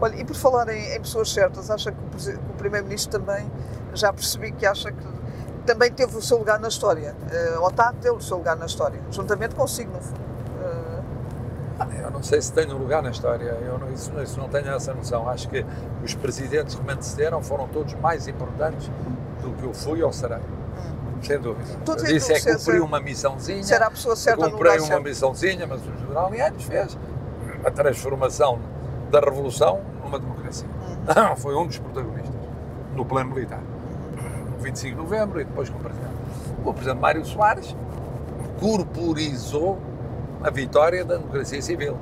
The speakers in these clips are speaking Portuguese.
Olha, e por falar em, em pessoas certas, acha que o, o Primeiro-Ministro também, já percebi que acha que também teve o seu lugar na história, eh, ou está a ter o seu lugar na história, juntamente consigo, no fundo. Eh, Eu não sei se tenho lugar na história, eu não, isso, isso não tenho essa noção. Acho que os presidentes que me antecederam foram todos mais importantes do que eu fui ou serei. Sem dúvida. Tudo Eu disse é que cumpri ser- uma missãozinha, será a pessoa certa lugar uma certo. missãozinha, mas o general Lianes fez a transformação da revolução numa democracia. Uhum. Foi um dos protagonistas no plano militar. No 25 de novembro e depois com o presidente. O presidente Mário Soares corporizou a vitória da democracia civil.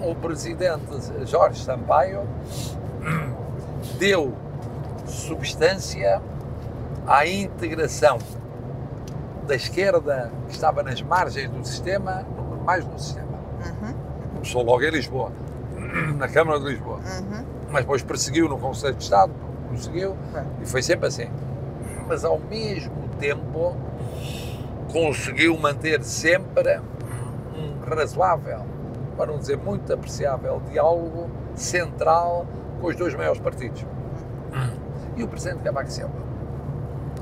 O presidente Jorge Sampaio deu substância à integração da esquerda que estava nas margens do sistema, mais no sistema. Uhum, Começou logo em Lisboa, na Câmara de Lisboa, uhum. mas depois perseguiu no Conselho de Estado, conseguiu, Bem. e foi sempre assim. Mas ao mesmo tempo conseguiu manter sempre um razoável, para não dizer muito apreciável, diálogo central com os dois maiores partidos. E o Presidente Cavaco Silva.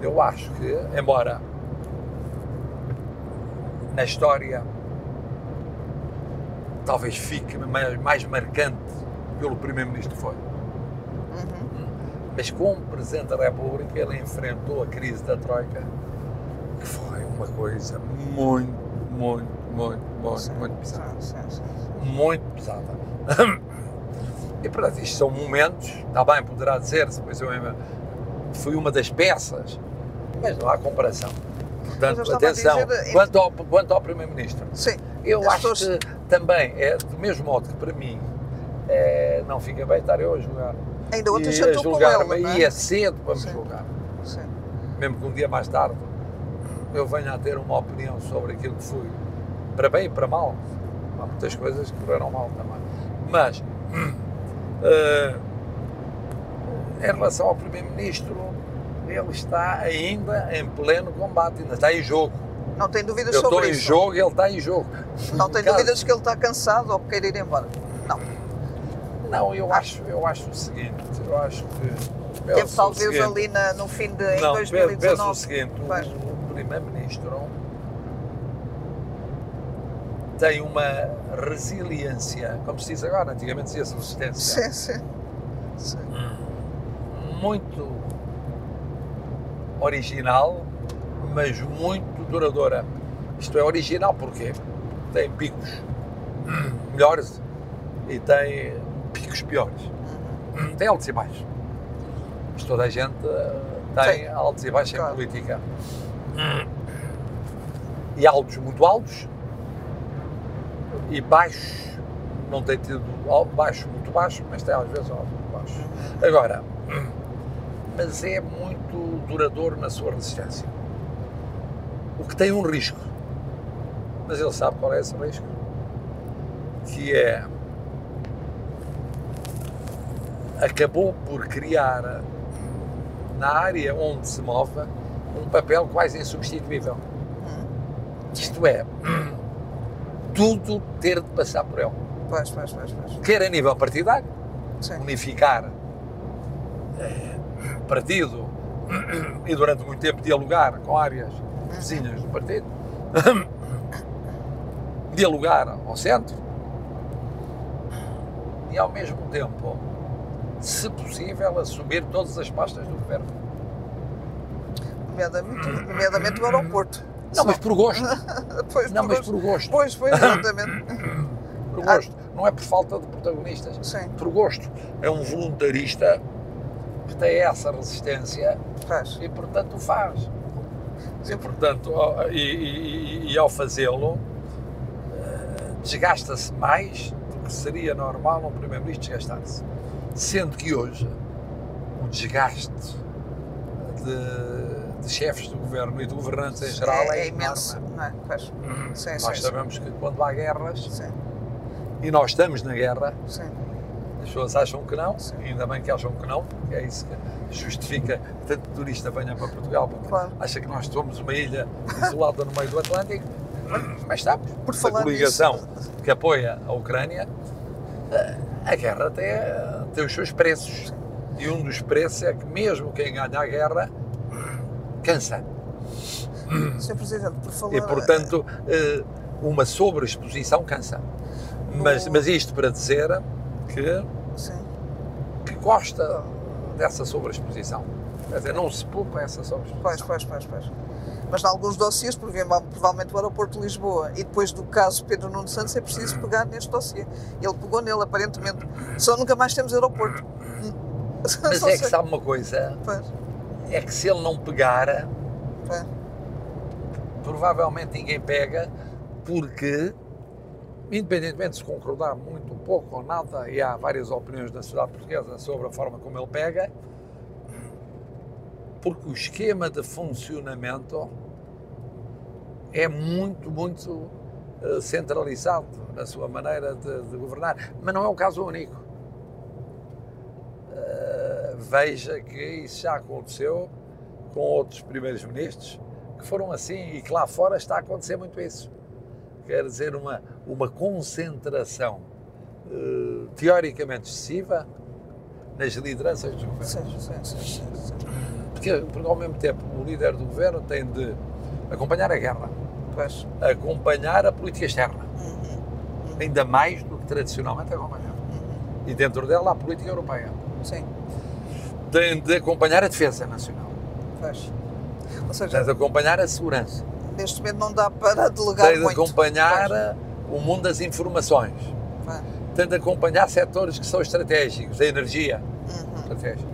Eu acho que, embora na história talvez fique mais, mais marcante pelo Primeiro-Ministro foi, Uhum. mas como Presidente da República ele enfrentou a crise da Troika, que foi uma coisa muito, muito, muito, muito, Sim, muito pesada. sim, sim. Muito pesada. E portanto, isto são momentos, está bem, poderá dizer-se, pois eu fui uma das peças, mas não há comparação. Mas Portanto, atenção, dizer, quanto ao, quanto ao Primeiro-Ministro, Sim, eu As acho pessoas- que também, é do mesmo modo que para mim, é, não fica bem estar eu a julgar. ainda ontem e jantou com ela, não e é? é cedo para me julgar. Sim. Mesmo que um dia mais tarde eu venha a ter uma opinião sobre aquilo que fui, para bem e para mal. Há muitas coisas que correram mal também. Mas, eh, em relação ao Primeiro-Ministro, ele está ainda em pleno combate, ainda está em jogo. Não tem dúvidas Eu estou sobre em isso. jogo e ele está em jogo. Não tem Caso- dúvidas que ele está cansado ou que quer ir embora. Não. Não, eu acho, eu acho o seguinte, eu acho que... Teve talvez seguinte, ali na- no fim de em Não, penso 2019. o seguinte, o Primeiro-Ministro tem uma resiliência, como se diz agora, antigamente dizia-se resistência, Sim, sim. sim. muito original, mas muito duradoura. Isto é original porque tem picos melhores e tem picos piores. Tem altos e baixos. Mas toda a gente eh, tem Sim. altos e baixos Claro. em política. E altos muito altos e baixos, não tem tido al- baixo muito baixo, mas tem às vezes alto muito baixo. Agora, mas é muito duradouro na sua resistência. O que tem um risco, mas ele sabe qual é esse risco, que é acabou por criar na área onde se move um papel quase insubstituível. Isto é, tudo ter de passar por ele. Pois, pois, pois, pois. Quer a nível partidário, Sim. unificar eh, partido e durante muito tempo dialogar com áreas vizinhas do partido, dialogar ao centro e ao mesmo tempo, se possível, assumir todas as pastas do governo. Nomeadamente, nomeadamente o aeroporto. Não, mas por gosto. Pois, Não, por mas gosto. por gosto. Pois, pois, exatamente. Por gosto. Não é por falta de protagonistas. Sim, Por gosto. É um voluntarista que tem essa resistência faz. e portanto o faz. E, portanto, ao- e, e- e- ao fazê-lo, eh, desgasta-se mais do que seria normal um Primeiro-Ministro desgastar-se. Sendo que hoje o desgaste de, de chefes do governo e de governantes em geral é, é, imenso, não é? Pois. Sim, Nós sim, sabemos que quando há guerras, sim, e nós estamos na guerra, sim. as pessoas acham que não, Sim. ainda bem que acham que não, porque é isso que justifica que tanto turista venha para Portugal, porque Claro. acha que nós somos uma ilha isolada no meio do Atlântico, mas estamos. Por a falar coligação nisso- que apoia a Ucrânia, eh, A guerra tem, tem os seus preços. E um dos preços é que mesmo quem ganha a guerra cansa. Sr. Presidente, por falar... E, portanto, eh, uma sobreexposição cansa. Mas, mas isto para dizer que, Sim. que gosta dessa sobreexposição. Quer dizer, não se poupa essa sobreexposição. Pois, pois, pois, pois. Mas em alguns dossiês, provavelmente o aeroporto de Lisboa e depois do caso Pedro Nuno Santos, é preciso pegar neste dossiê. Ele pegou nele, aparentemente. Só nunca mais temos aeroporto. Mas é que sabe uma coisa, Pois, é que se ele não pegar, pois. provavelmente ninguém pega, porque, independentemente de se concordar muito, pouco ou nada, e há várias opiniões na sociedade portuguesa sobre a forma como ele pega, porque o esquema de funcionamento é muito, muito eh, centralizado na sua maneira de, de governar. Mas não é o caso único. Eh, veja que isso já aconteceu com outros primeiros ministros que foram assim e que lá fora está a acontecer muito isso. Quer dizer, uma, uma concentração eh, teoricamente excessiva nas lideranças dos governos. Sim, sim, sim, sim. Porque, porque ao mesmo tempo o líder do governo tem de acompanhar a guerra, Pois. acompanhar a política externa, Uhum. ainda mais do que tradicionalmente acompanhava. Uhum. E dentro dela a política europeia. Sim, Tem de acompanhar a defesa nacional, pois. Ou tem seja, de acompanhar a segurança, neste momento não dá para delegar tem de muito. acompanhar o mundo das informações, Pois. tem de acompanhar setores que são estratégicos, a energia, Uhum. estratégica,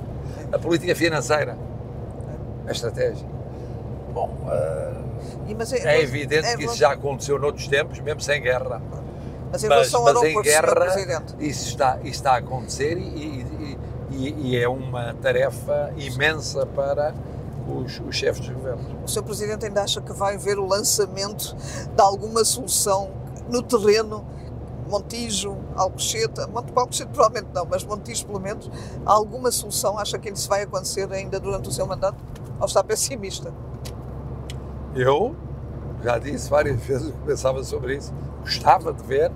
a política financeira, a estratégia. Bom, eh, E, mas é, é evidente é que isso já aconteceu noutros tempos, mesmo sem guerra. Mas em Mas, mas em guerra isso está, isso está a acontecer e, e- e- e é uma tarefa imensa para os, os chefes dos governos. o Sr. Presidente ainda acha que vai haver o lançamento de alguma solução no terreno, Montijo, Alcochete, Monte Alcochete provavelmente não, mas Montijo pelo menos, alguma solução acha que isso vai acontecer ainda durante o seu mandato? Ou está pessimista? Eu já disse várias vezes que pensava sobre isso. Gostava de ver,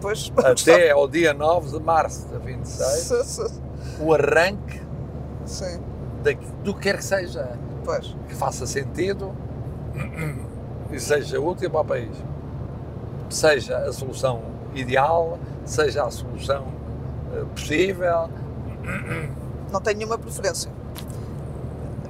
Pois, até ao dia 9 de março de 26, Sim, sim, o arranque sim, do que quer que seja, pois. que faça sentido e seja útil para o país. Seja a solução ideal, seja a solução eh, possível, Não tenho nenhuma preferência.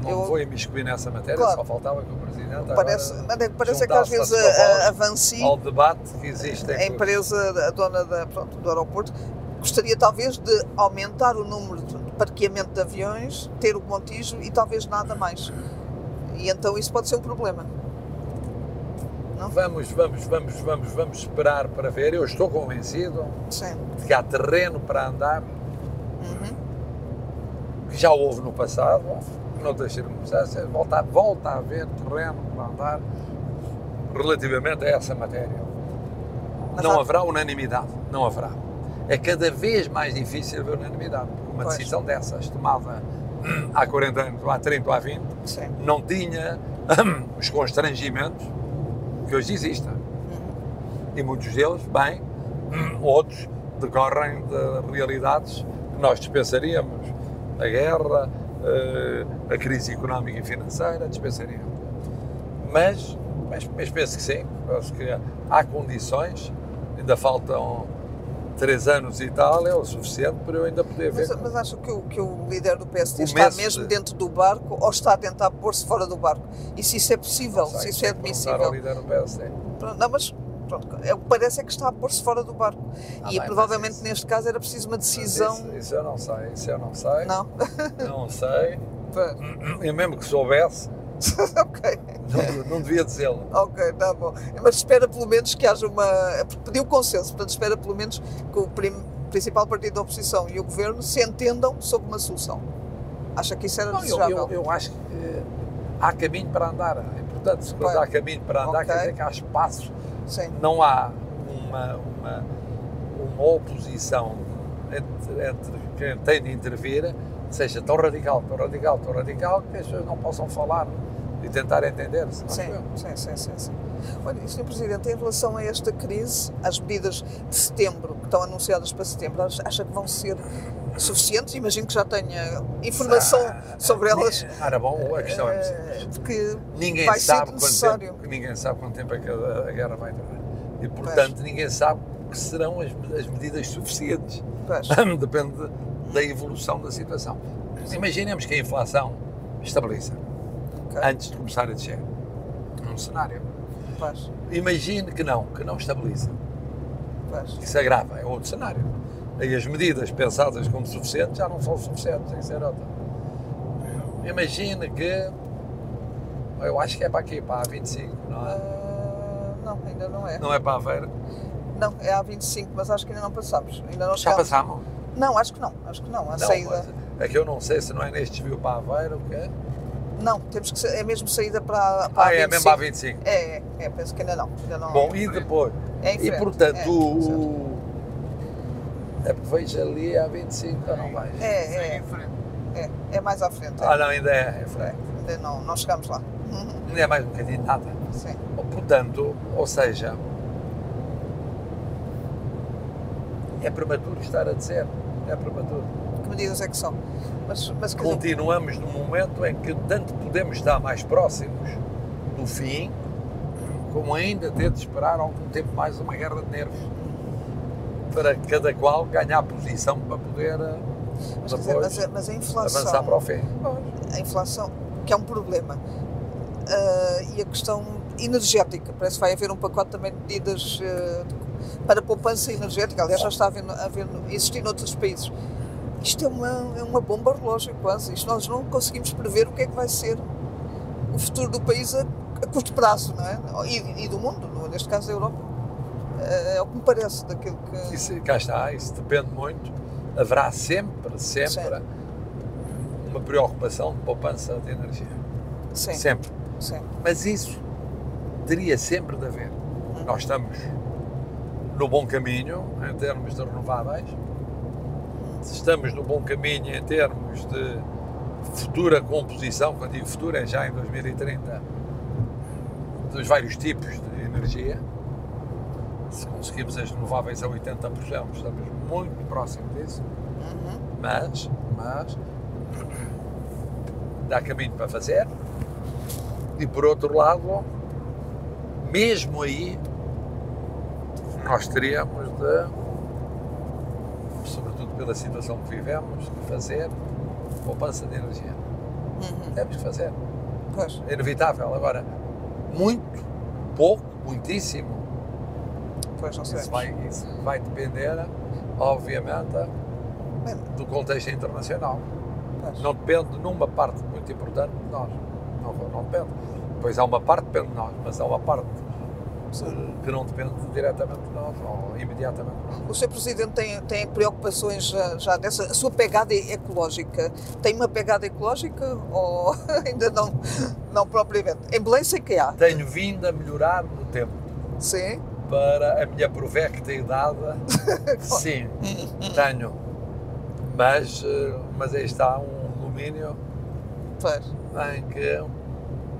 não Eu- vou imiscuir nessa matéria, Claro. só faltava que o Presidente Parece, agora é parece que às vezes a a, voz a Avanci, ao debate que existe a em empresa, a dona da, pronto, do aeroporto, gostaria talvez de aumentar o número de parqueamento de aviões, ter o Montijo e talvez nada mais. E então isso pode ser um problema. Vamos, vamos, vamos, vamos, vamos esperar para ver. Eu estou convencido Sim. de que há terreno para andar, Uhum. que já houve no passado, noutras circunstâncias, volta, volta a haver terreno para andar relativamente a essa matéria. Mas não há- haverá unanimidade, não haverá. É cada vez mais difícil haver unanimidade, uma Pois. decisão dessas, tomada há 40 anos, ou há 30 ou há 20, Sim. não tinha os constrangimentos que hoje existem. E muitos deles, bem, outros decorrem de realidades que nós dispensaríamos. A guerra, eh, a crise económica e financeira, dispensaríamos. Mas, mas, mas penso que sim, penso que há condições, ainda faltam três anos e tal, é o suficiente para eu ainda poder ver. Mas, mas acho que o, que o líder do PSD está Começo mesmo de- dentro do barco ou está a tentar pôr-se fora do barco? E se isso é possível, sei, se isso é que perguntar ao admissível? líder do PSD. Não, mas pronto, é, o parece é que está a pôr-se fora do barco. Ah, e bem, provavelmente isso- neste caso era preciso uma decisão. Isso, isso eu não sei, isso eu não sei. Não? Não sei. Eu mesmo que soubesse, ok, não, não devia dizê-lo. ok, tá bom. Mas espera pelo menos que haja uma. Pediu consenso, portanto espera pelo menos que o prim- principal partido da oposição e o governo se entendam sobre uma solução. Acha que isso era Não, eu, desejável? eu, eu acho que eh, há caminho para andar. É importante, se quando há caminho para andar, Ok. quer dizer que há espaço. Sim, Não há uma, uma, uma oposição entre, entre quem tem de intervir, seja tão radical, tão radical, tão radical, que as pessoas não possam falar e tentar entender-se. acho sim, sim, sim, sim, sim. Olha, Sr. Presidente, em relação a esta crise, as medidas de setembro, que estão anunciadas para setembro, acha que vão ser suficientes? Imagino que já tenha informação Ah, sobre elas. Ora bom, a questão é eh, porque ninguém vai sabe ser necessário. tempo, ninguém sabe quanto tempo é que a, guerra vai durar. E portanto ninguém sabe que serão as, as medidas suficientes. Pois, Depende da evolução da situação. Imaginemos que a inflação estabiliza ok, antes de começar a descer. Um cenário. Imagine que não, que não estabiliza. pois. Isso agrava, é outro cenário. Aí as medidas pensadas como suficientes já não são suficientes, tem que ser outra. Imagine que. Eu acho que é para aqui, para a 25, não é? Ah, não, ainda não é. Não é para a Aveira? Não, é a 25, mas acho que ainda não passamos. Ainda não Já chegámos. passámos? Não, acho que não. Acho que não. A Não, saída. é que eu não sei se não é neste desvio para a Aveira, o que é? Não, temos que ser, é mesmo saída para, para Ah, a é 25. mesmo para a 25. É, é, é, penso que ainda não. Ainda não Bom, e depois? é em E portanto, é, o. É porque vejo ali a 25 ou não vais? É, é, é, é mais à frente. é. Ah, não, ainda é. é É, frente. ainda não, não chegamos lá. Uhum, Ainda é mais um bocadinho de nada. Sim. Portanto, ou seja, é prematuro estar a dizer. É prematuro. Que medidas é que são? Mas, mas quer dizer, Continuamos num momento em que tanto podemos estar mais próximos do fim, como ainda ter de esperar algum tempo mais uma guerra de nervos. Para cada qual ganhar posição para poder eh, mas, dizer, mas, a- mas a inflação. avançar para o fim. a inflação, que é um problema, ah, e a questão energética, parece que vai haver um pacote também de medidas de- para poupança energética, aliás já está a haver, a haver, existir noutros países. Isto é uma, é uma bomba relógio quase, isto nós não conseguimos prever o que é que vai ser o futuro do país a, a curto prazo, não é? E, e do mundo, é? neste caso da Europa. Ah, É o que me parece daquilo que... Isso, cá está, isso depende muito. Haverá sempre, sempre Sim. uma preocupação de poupança de energia. Sim, Sempre. sim. Mas isso teria sempre de haver. Nós estamos no bom caminho em termos de renováveis, estamos no bom caminho em termos de futura composição, quando digo futura é já em 2030, dos vários tipos de energia. Se conseguimos as renováveis a 80%, estamos muito próximo disso, Uhum. mas, mas dá caminho para fazer. E por outro lado, mesmo aí, nós teríamos de, sobretudo pela situação que vivemos, de fazer poupança de energia. Uhum. Temos que fazer. Pois, É inevitável. Agora, muito, pouco, muitíssimo, pois não sei. isso vai, isso vai depender, obviamente, do contexto internacional. pois. Não depende numa parte muito importante de nós. Não, não depende. Pois há uma parte que depende de nós, mas há uma parte que não depende diretamente de nós ou imediatamente de nós. O Sr. Presidente tem, tem preocupações já, já dessa. A sua pegada ecológica tem uma pegada ecológica ou ainda não, não propriamente? Em Belém sei que há. Tenho vindo a melhorar no tempo Sim. para a minha provecta idade. Sim, tenho. Mas, eh, mas aí está um domínio Pois. em que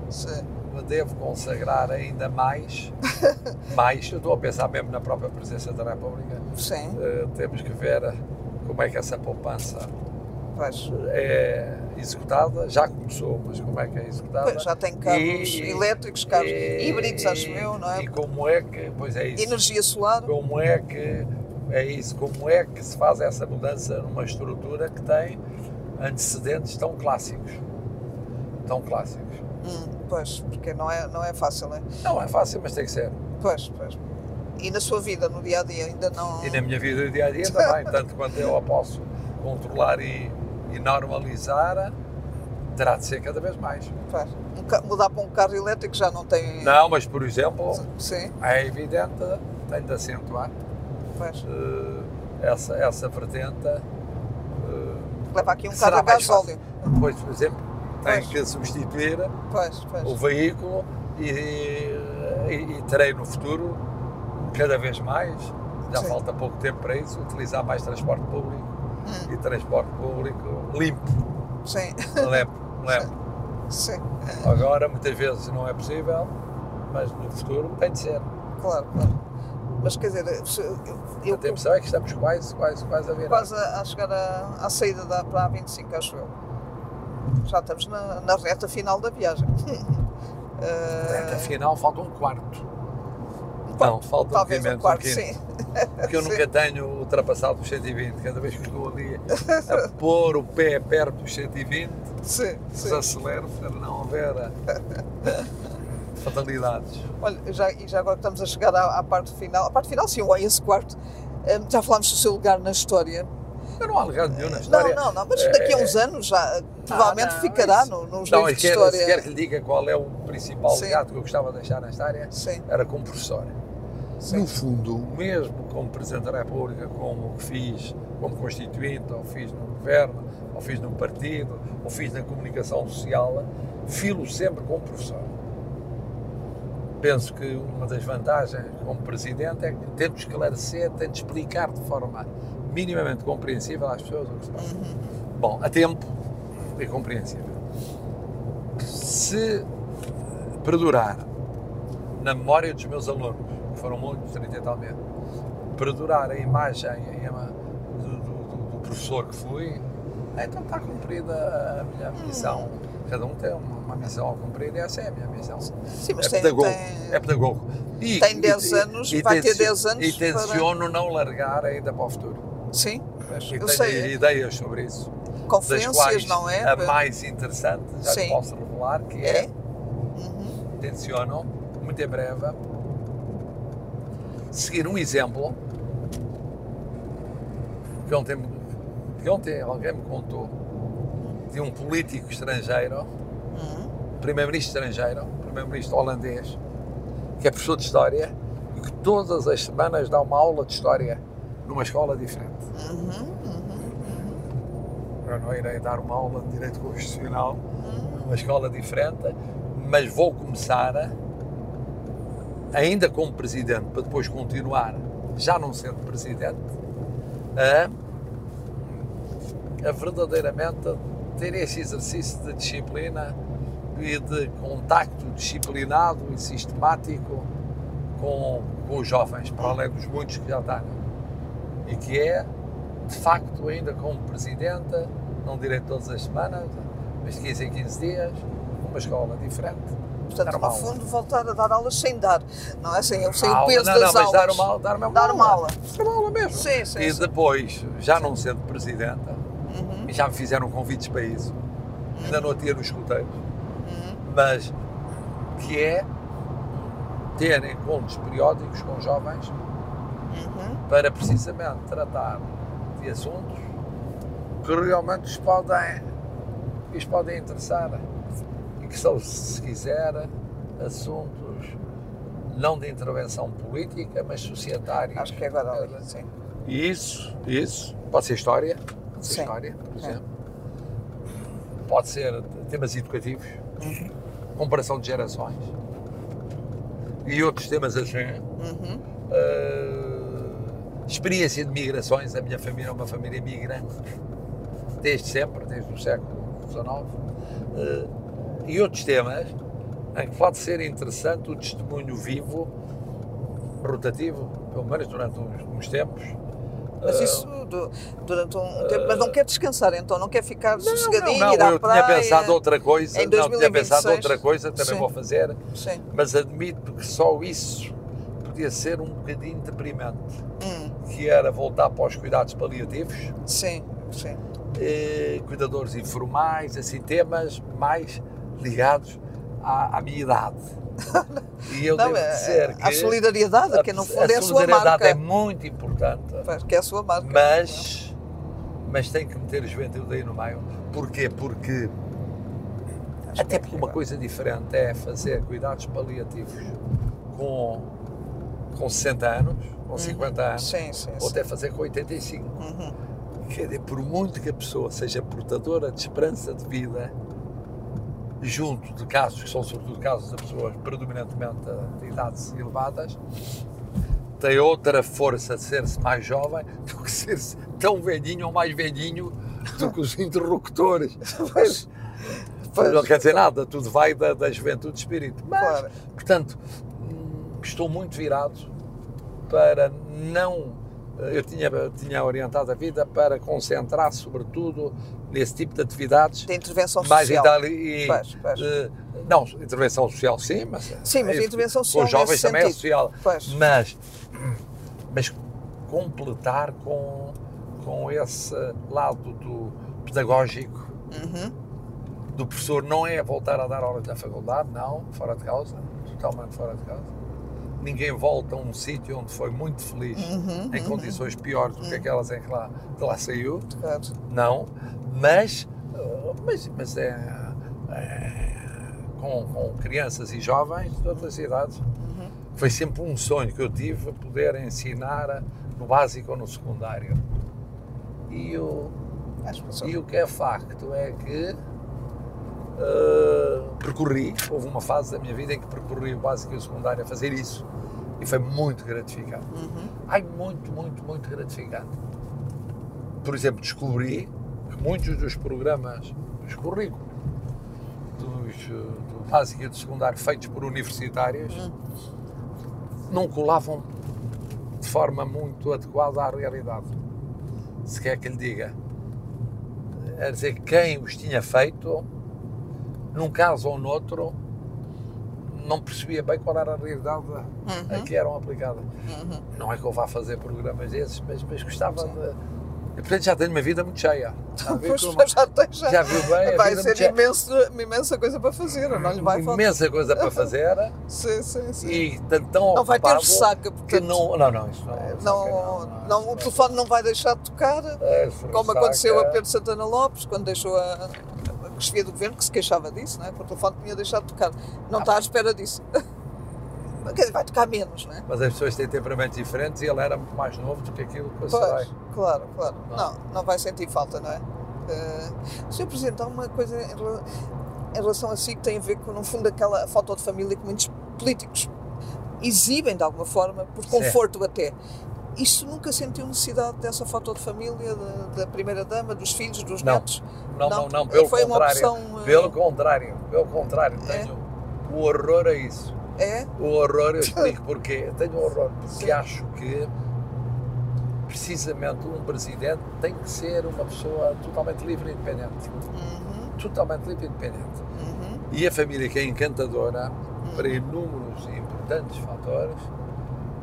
Sim. Me devo consagrar ainda mais. mais, eu estou a pensar mesmo na própria presença da República. Sim. Eh, temos que ver como é que essa poupança Pois. é executada. Já começou, mas como é que é executada? Pois, já tem carros E- elétricos, carros e- híbridos, acho eu, não é? E como é que, pois é isso, Energia solar. como é que, é isso, como é que se faz essa mudança numa estrutura que tem antecedentes tão clássicos, tão clássicos. Hum, pois, porque não é, não é fácil, não é? Não é fácil, mas tem que ser. Pois, pois. E na sua vida, no dia a dia, ainda não. E na minha vida dia a dia também, tanto quanto eu a posso controlar e, e normalizar, terá de ser cada vez mais. Pois. Um mudar para um carro elétrico já não tem. Não, mas por exemplo, Sim, é evidente, tem de acentuar pois. eh, essa, essa vertente. eh, Leva aqui um carro a mais gasóleo. Depois, por exemplo, tem Pois. que substituir Pois, pois. o veículo e, e- e terei no futuro, cada vez mais, já Sim. falta pouco tempo para isso, utilizar mais transporte público Hum. e transporte público limpo, Sim, limpo, limpo. sim. Agora, muitas vezes não é possível mas no futuro tem de ser. Claro, claro. Mas quer dizer, eu, eu A atenção é que estamos quase, quase, quase a virar. quase a, a chegar à, à saída da, para a 25, acho eu. Já estamos na, na reta final da viagem. Eh, Afinal, falta um quarto. quarto, Não, falta um talvez um quarto, quinto. sim. Porque eu Sim. nunca tenho ultrapassado os 120. Cada vez que estou ali a pôr o pé perto dos 120, Sim, sim. desacelero para não haver eh, fatalidades. Olha, já, e já agora que estamos a chegar à, à parte final, a parte final, sim, esse quarto, eh, já falámos do seu lugar na história. Eu não há legado nenhum na história. Não, não, não, mas daqui a uns anos já eh, provavelmente Ah, não, ficará isso- no, nos Não, livros de quer, história. se quer que lhe diga qual é o principal Sim. legado que eu gostava de deixar nesta área, Sim, era como professor. sim. No fundo, mesmo como Presidente da República, como fiz como Constituinte, ou fiz no Governo, ou fiz no Partido, ou fiz na comunicação social, filo sempre como professor. Penso que uma das vantagens como Presidente é que tento esclarecer, tento explicar de forma minimamente compreensível às pessoas o que se passa. Uhum. Bom, a tempo e compreensível. Se perdurar na memória dos meus alunos, que foram muitos, 30 e tal mil, perdurar a imagem e do, do- do- professor que fui, então está cumprida a minha missão. Cada um tem uma, missão a cumprir e essa é a minha missão. Sim, mas é tem, pedagogo. tem- É pedagogo. E, Tem 10 anos, vai ter tencio- 10 anos E tenciono não largar ainda para o futuro. Sim, E eu tenho sei. ideias sobre isso. Conferências, quais não é? a mais interessante, já Sim. posso revelar, que é, É? Uhum. tenciono, muito em breve, seguir um exemplo que ontem, que ontem alguém me contou de um político estrangeiro, Uhum. primeiro-ministro estrangeiro, primeiro-ministro holandês, que é professor de História e que todas as semanas dá uma aula de História numa escola diferente. Uhum. Uhum. Eu não irei dar uma aula de Direito Constitucional numa escola diferente, mas vou começar, ainda como presidente, para depois continuar, já não sendo presidente, a, a verdadeiramente ter esse exercício de disciplina e de contacto disciplinado e sistemático com, com os jovens, para além dos muitos que já tenho. E que é, de facto, ainda como presidente, não direi todas as semanas, mas de 15 em 15 dias, uma escola diferente. Portanto, no fundo, voltar a dar aulas sem dar, não é? Sem, sem o peso não, das não, mas aulas. dar uma, aula- dar uma, Dar uma aula. Dar uma aula mesmo. Sim, sim, e sim. depois, já não sendo presidente, Uhum. e já me fizeram convites para isso, ainda não tinha nos escuteiros, Uhum. mas que é ter encontros periódicos com jovens Uhum. para precisamente tratar de assuntos que realmente os podem, os podem interessar e que são, se quiser, assuntos não de intervenção política, mas societários. Acho que é agora ali, sim. Isso, isso, pode ser história, pode ser Sim. história, por É. exemplo. Pode ser temas educativos, Uhum. comparação de gerações e outros temas assim. Uhum. Uh, experiência de migrações, a minha família é uma família migrante, desde sempre, desde o século XIX, uh, e outros temas em que pode ser interessante o testemunho vivo, rotativo, pelo menos durante uns, uns tempos. Mas Uh, isso du- durante um tempo. Mas não quer descansar, então? Não quer ficar sossegadinho, não, ir à eu praia? tinha pensado outra coisa, em não tinha pensado 2026. outra coisa, também Sim. vou fazer, Sim. mas admito que só isso podia ser um bocadinho deprimente. Hum, que era voltar para os cuidados paliativos, sim, sim. eh, cuidadores informais, assim, temas mais ligados à, à minha idade. E eu não, devo é, dizer que a solidariedade, que no fundo é a sua solidariedade marca. é muito importante, Pois, Que é a sua marca. mas, mas tem que meter a juventude aí no meio. Porquê? Porque, Acho até é porque uma coisa diferente é fazer cuidados paliativos com, com 60 anos, com 50 anos, Sim, sim, ou até fazer com 85. Uhum. Quer dizer, por muito que a pessoa seja portadora de esperança de vida, junto de casos, que são sobretudo casos de pessoas predominantemente de idades elevadas, tem outra força de ser-se mais jovem do que ser-se tão velhinho ou mais velhinho do que os interlocutores. Pois, não quer dizer nada, tudo vai da, da juventude de espírito. Mas, Claro. portanto, estou muito virado para não. Eu tinha, tinha orientado a vida para concentrar, sobretudo, nesse tipo de atividades De intervenção mais social. itali- e, Pois, pois. eh, não, intervenção social sim, mas, Sim, mas eh, intervenção com social os jovens também é sentido. social, Pois. mas, mas completar com, com esse lado do pedagógico Uhum. do professor não é voltar a dar aulas na faculdade, não, fora de causa, totalmente fora de causa. Ninguém volta a um sítio onde foi muito feliz, Uhum, em condições piores do que aquelas em que lá, de lá saiu, Claro. não, mas, uh, mas, mas é, é, com, com crianças e jovens de outras idades. Uhum. Foi sempre um sonho que eu tive poder ensinar no básico ou no secundário. E o, e o que é facto é que uh, percorri, houve uma fase da minha vida em que percorri o básico e o secundário a fazer isso. E foi muito gratificante. Uhum. Ai, muito, muito, muito gratificante. Por exemplo, descobri que muitos dos programas, dos currículos, dos, uh, do básico e do secundário feitos por universitários, Hum. não colavam de forma muito adequada à realidade. Se quer que lhe diga. É dizer, quem os tinha feito, num caso ou noutro, não percebia bem qual era a realidade a que eram aplicadas. Uhum. Não é que eu vá fazer programas desses, mas, mas gostava de. E, portanto, já tenho uma vida muito cheia. Já viu como- já já. já viu bem? a Vai ser cheia. imenso, imensa coisa para fazer, não lhe vai faltar. imensa coisa para fazer Sim, sim, sim. e tanto tão Não vai ter ressaca, que portanto. não, não, não, isso não, Não, ressaca não, o telefone não vai deixar de tocar, É, como aconteceu a Pedro Santana Lopes, quando deixou a chefia do governo, que se queixava disso, não é? porque o telefone tinha deixado de tocar. Não Ah. está à espera disso. Vai tocar menos, não é? Mas as pessoas têm temperamentos diferentes e ele era muito mais novo do que aquilo que serei. Pois, claro, claro. Não. Não, não vai sentir falta, não é? Eh, Sr. Presidente, há uma coisa em rela- em relação a si que tem a ver com, no fundo, aquela foto de família que muitos políticos exibem de alguma forma, por conforto até. Isto nunca sentiu necessidade dessa foto de família, da, da primeira-dama, dos filhos, dos Não. netos? Não, não, Não, não, pelo foi uma contrário. opção, eh, Pelo contrário, pelo contrário, É? tenho o horror a isso. É? O horror, eu explico porquê. Tenho horror, porque Sim. acho que precisamente um presidente tem que ser uma pessoa totalmente livre e independente. Uhum, Totalmente livre e independente. uhum, E a família que é encantadora para inúmeros e importantes fatores,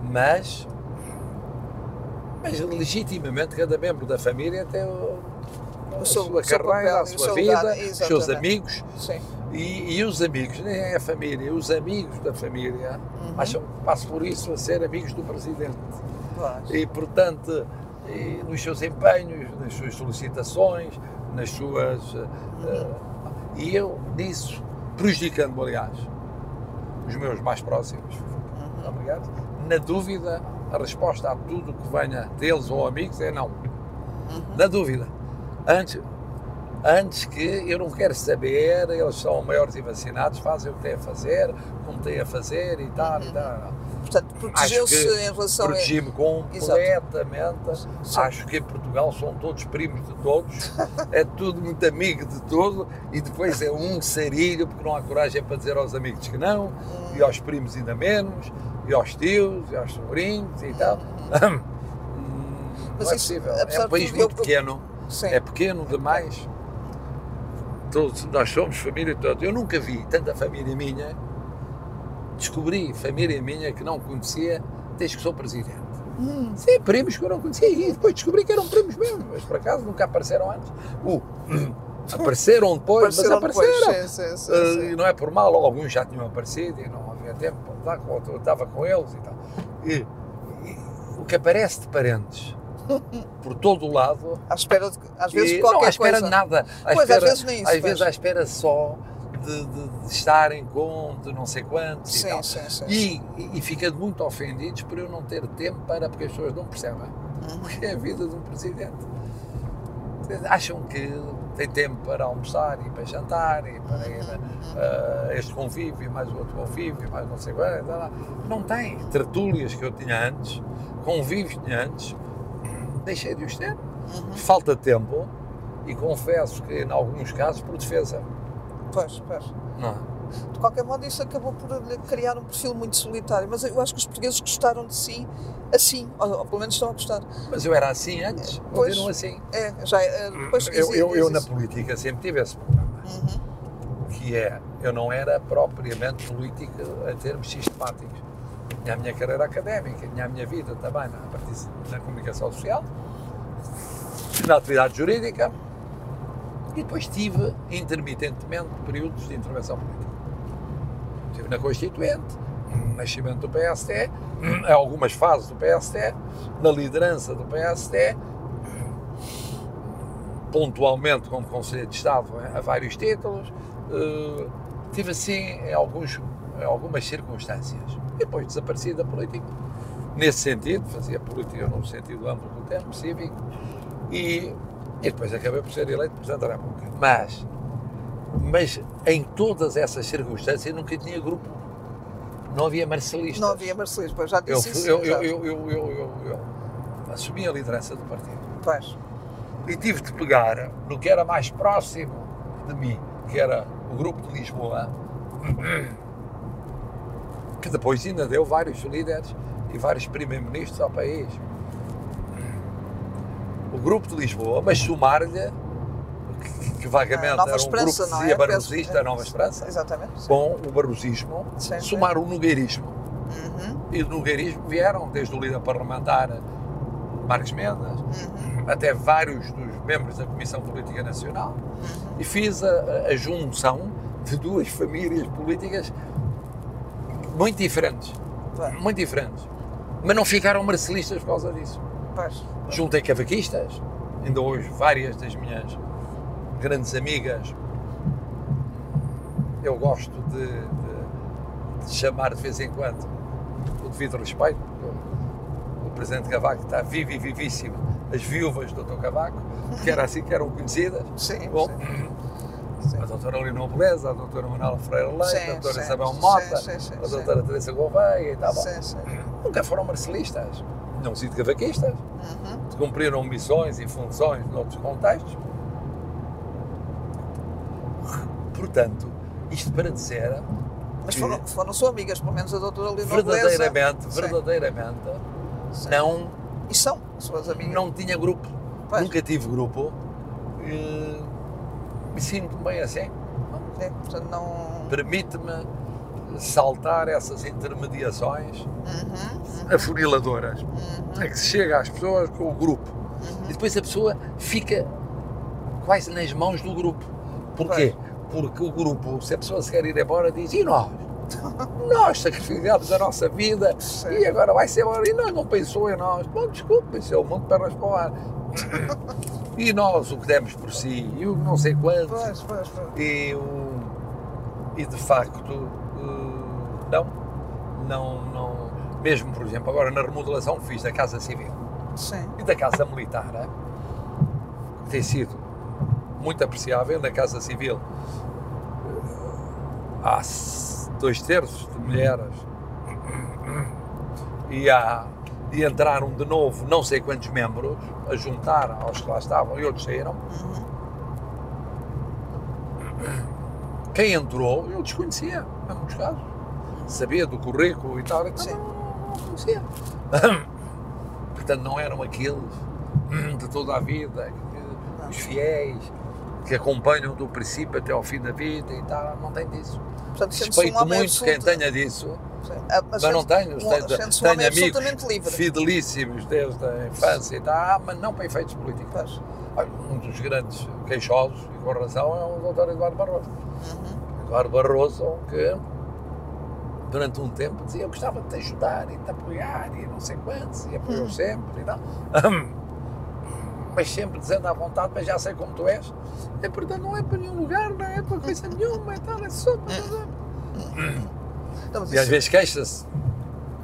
mas, mas legitimamente cada membro da família tem o, a O seu- sua o seu carreira, a sua vida, lugar, os seus amigos Sim. e, e os amigos, nem é a família, os amigos da família Uhum. acham que passo por isso a ser amigos do presidente. Claro. E, portanto, e nos seus empenhos, nas suas solicitações, nas suas. eh, e eu, nisso, prejudicando, aliás, os meus mais próximos, Uhum. obrigado, na dúvida, a resposta a tudo que venha deles ou amigos é não. Uhum. Na dúvida. Antes, antes que eu não quero saber, eles são maiores e vacinados, fazem o que têm a fazer, como têm a fazer e tal, e tal. Portanto, protegeu-se em relação a. protegi-me completamente. Sim. Acho que em Portugal são todos primos de todos, é tudo muito amigo de todo e depois é um sarilho porque não há coragem para dizer aos amigos que não, Hum. e aos primos ainda menos, e aos tios, e aos sobrinhos e tal. Mas não é isso, possível. É um país muito eu- pequeno, Sim. é pequeno demais. Todos, nós somos família toda. Eu nunca vi tanta família minha. Descobri família minha que não conhecia desde que sou presidente. Hum, Sim, primos que eu não conhecia e depois descobri que eram primos mesmo, mas por acaso nunca apareceram antes. Uh, apareceram depois, apareceram mas apareceram. depois. Sim, sim, sim, Uh, e não é por mal, alguns já tinham aparecido e não havia tempo para estar com, eu estava com eles e tal. E, e o que aparece de parentes por todo o lado, À espera, de, às vezes, e, qualquer não à espera coisa. de nada, à Pois, às espera, vezes nem isso, às mas- vezes à espera só de, de- de estarem com de não sei quantos e Sim, tal. sim, sim. E, e, e fica muito ofendidos por eu não ter tempo para, porque as pessoas não percebem Uhum. o que é a vida de um presidente. Acham que tem tempo para almoçar e para jantar e para ir a, a este convívio, e mais o outro convívio, e mais não sei tal. Não tem. Tertúlias que eu tinha antes, convívios que tinha antes, deixei de os ter. Uhum. Falta tempo e confesso que, em alguns casos, por defesa. Pois, pois. Não é? De qualquer modo, isso acabou por lhe criar um perfil muito solitário. Mas eu acho que os portugueses gostaram de si assim, ou, ou pelo menos estão a gostar. Mas eu era assim antes, Pois. continuo assim. É, já, é, depois eu, diz- eu, eu na política sempre tive esse problema, Uhum. que é, eu não era propriamente político a termos sistemáticos. Tinha a minha carreira académica, tinha a minha vida também na, na comunicação social, na atividade jurídica, e depois tive intermitentemente períodos de intervenção política. Estive na Constituinte, no nascimento do PST, em algumas fases do PST, na liderança do PST, pontualmente como Conselheiro de Estado a vários títulos, eh, tive assim em, alguns, em algumas circunstâncias. Depois desapareci da política. Nesse sentido, fazia política no sentido amplo do termo, cívico, e, e depois acabei por ser eleito Presidente da República. Mas, mas em todas essas circunstâncias eu nunca tinha grupo. Não havia marcelistas. Não havia Marcelismo, pois já Eu, disse fui- isso. eu, já. eu, eu, eu, eu, eu, eu assumi a liderança do partido Pois. e tive de pegar no que era mais próximo de mim, que era o Grupo de Lisboa, que depois ainda deu vários líderes e vários primeiros-ministros ao país. O Grupo de Lisboa, mas somar-lhe, que, vagamente Nova era um grupo que dizia é? barrosista, Penso- a Nova Esperança, Exatamente. sim. com o barrosismo, Sim, sim. somar o nogueirismo. Uhum, E do nogueirismo vieram desde o líder parlamentar Marcos Mendes, uhum, até vários dos membros da Comissão Política Nacional uhum. e fiz a, a junção de duas famílias políticas muito diferentes, Pois, muito diferentes, mas não ficaram marcelistas por causa disso. pois. Juntei cavaquistas, ainda hoje várias das minhas grandes amigas eu gosto de, de- de chamar de vez em quando o devido respeito, o, o Presidente Cavaco está vivo e vivíssimo, as viúvas do Dr. Cavaco, que era assim que eram conhecidas, Sim, Bom, sim. Sim. a doutora Leonor Beleza, a doutora Manuela Freire Leite, Sim, a doutora Isabel Mota, sim, a doutora Teresa Gouveia e tal. Bom, Sim, sim. Nunca foram marcelistas, não sido cavaquistas, Uhum. cumpriram missões e funções noutros contextos. Portanto, isto para dizer Mas foram, foram suas amigas, pelo menos a doutora Leonor Beleza. verdadeiramente, Sim. verdadeiramente, Sim. não, E são suas amigas. não tinha grupo, Pois. nunca tive grupo, e me sinto bem assim. É, portanto, não... permite-me saltar essas intermediações Uhum, afuniladoras. uhum, É que se chega às pessoas com o grupo uhum. e depois a pessoa fica quase nas mãos do grupo. Porquê? Porque o grupo, se a pessoa se quer ir embora, diz: e nós? Nós sacrificámos a nossa vida Sim. e agora vai-se embora. E nós não pensou em nós. Bom, desculpe, isso é o mundo para o ar. E nós, o que demos por si, e o não sei quantos. Pois, pois, pois. E, o, e de facto, eh, não, não, não. Mesmo, por exemplo, agora na remodelação que fiz da Casa Civil Sim. e da Casa Militar, eh, que tem sido muito apreciável. Na Casa Civil há dois terços de mulheres e, há, e entraram de novo não sei quantos membros a juntar aos que lá estavam e outros saíram. Quem entrou, eu desconhecia, em muitos casos. Sabia do currículo e tal, então não, não conhecia. Portanto, não eram aqueles de toda a vida, os fiéis, que acompanham do princípio até ao fim da vida e tal, não tem disso. Portanto, um Respeito homem muito quem tenha disso, Sim. Ah, mas não tenho. um- Tenho, um tenho amigos livre. fidelíssimos desde a infância e tal, mas não para efeitos políticos. Um dos grandes queixosos, e com razão, é o Dr. Eduardo Barroso. Uhum. Eduardo Barroso, que durante um tempo dizia eu gostava de te ajudar e de te apoiar e não sei quantos, e apoiou Hum. sempre e tal. Mas sempre dizendo à vontade, mas já sei como tu és. E portanto não é para nenhum lugar, não é para coisa nenhuma, e tal, é só para. Então, mas E às vezes queixa-se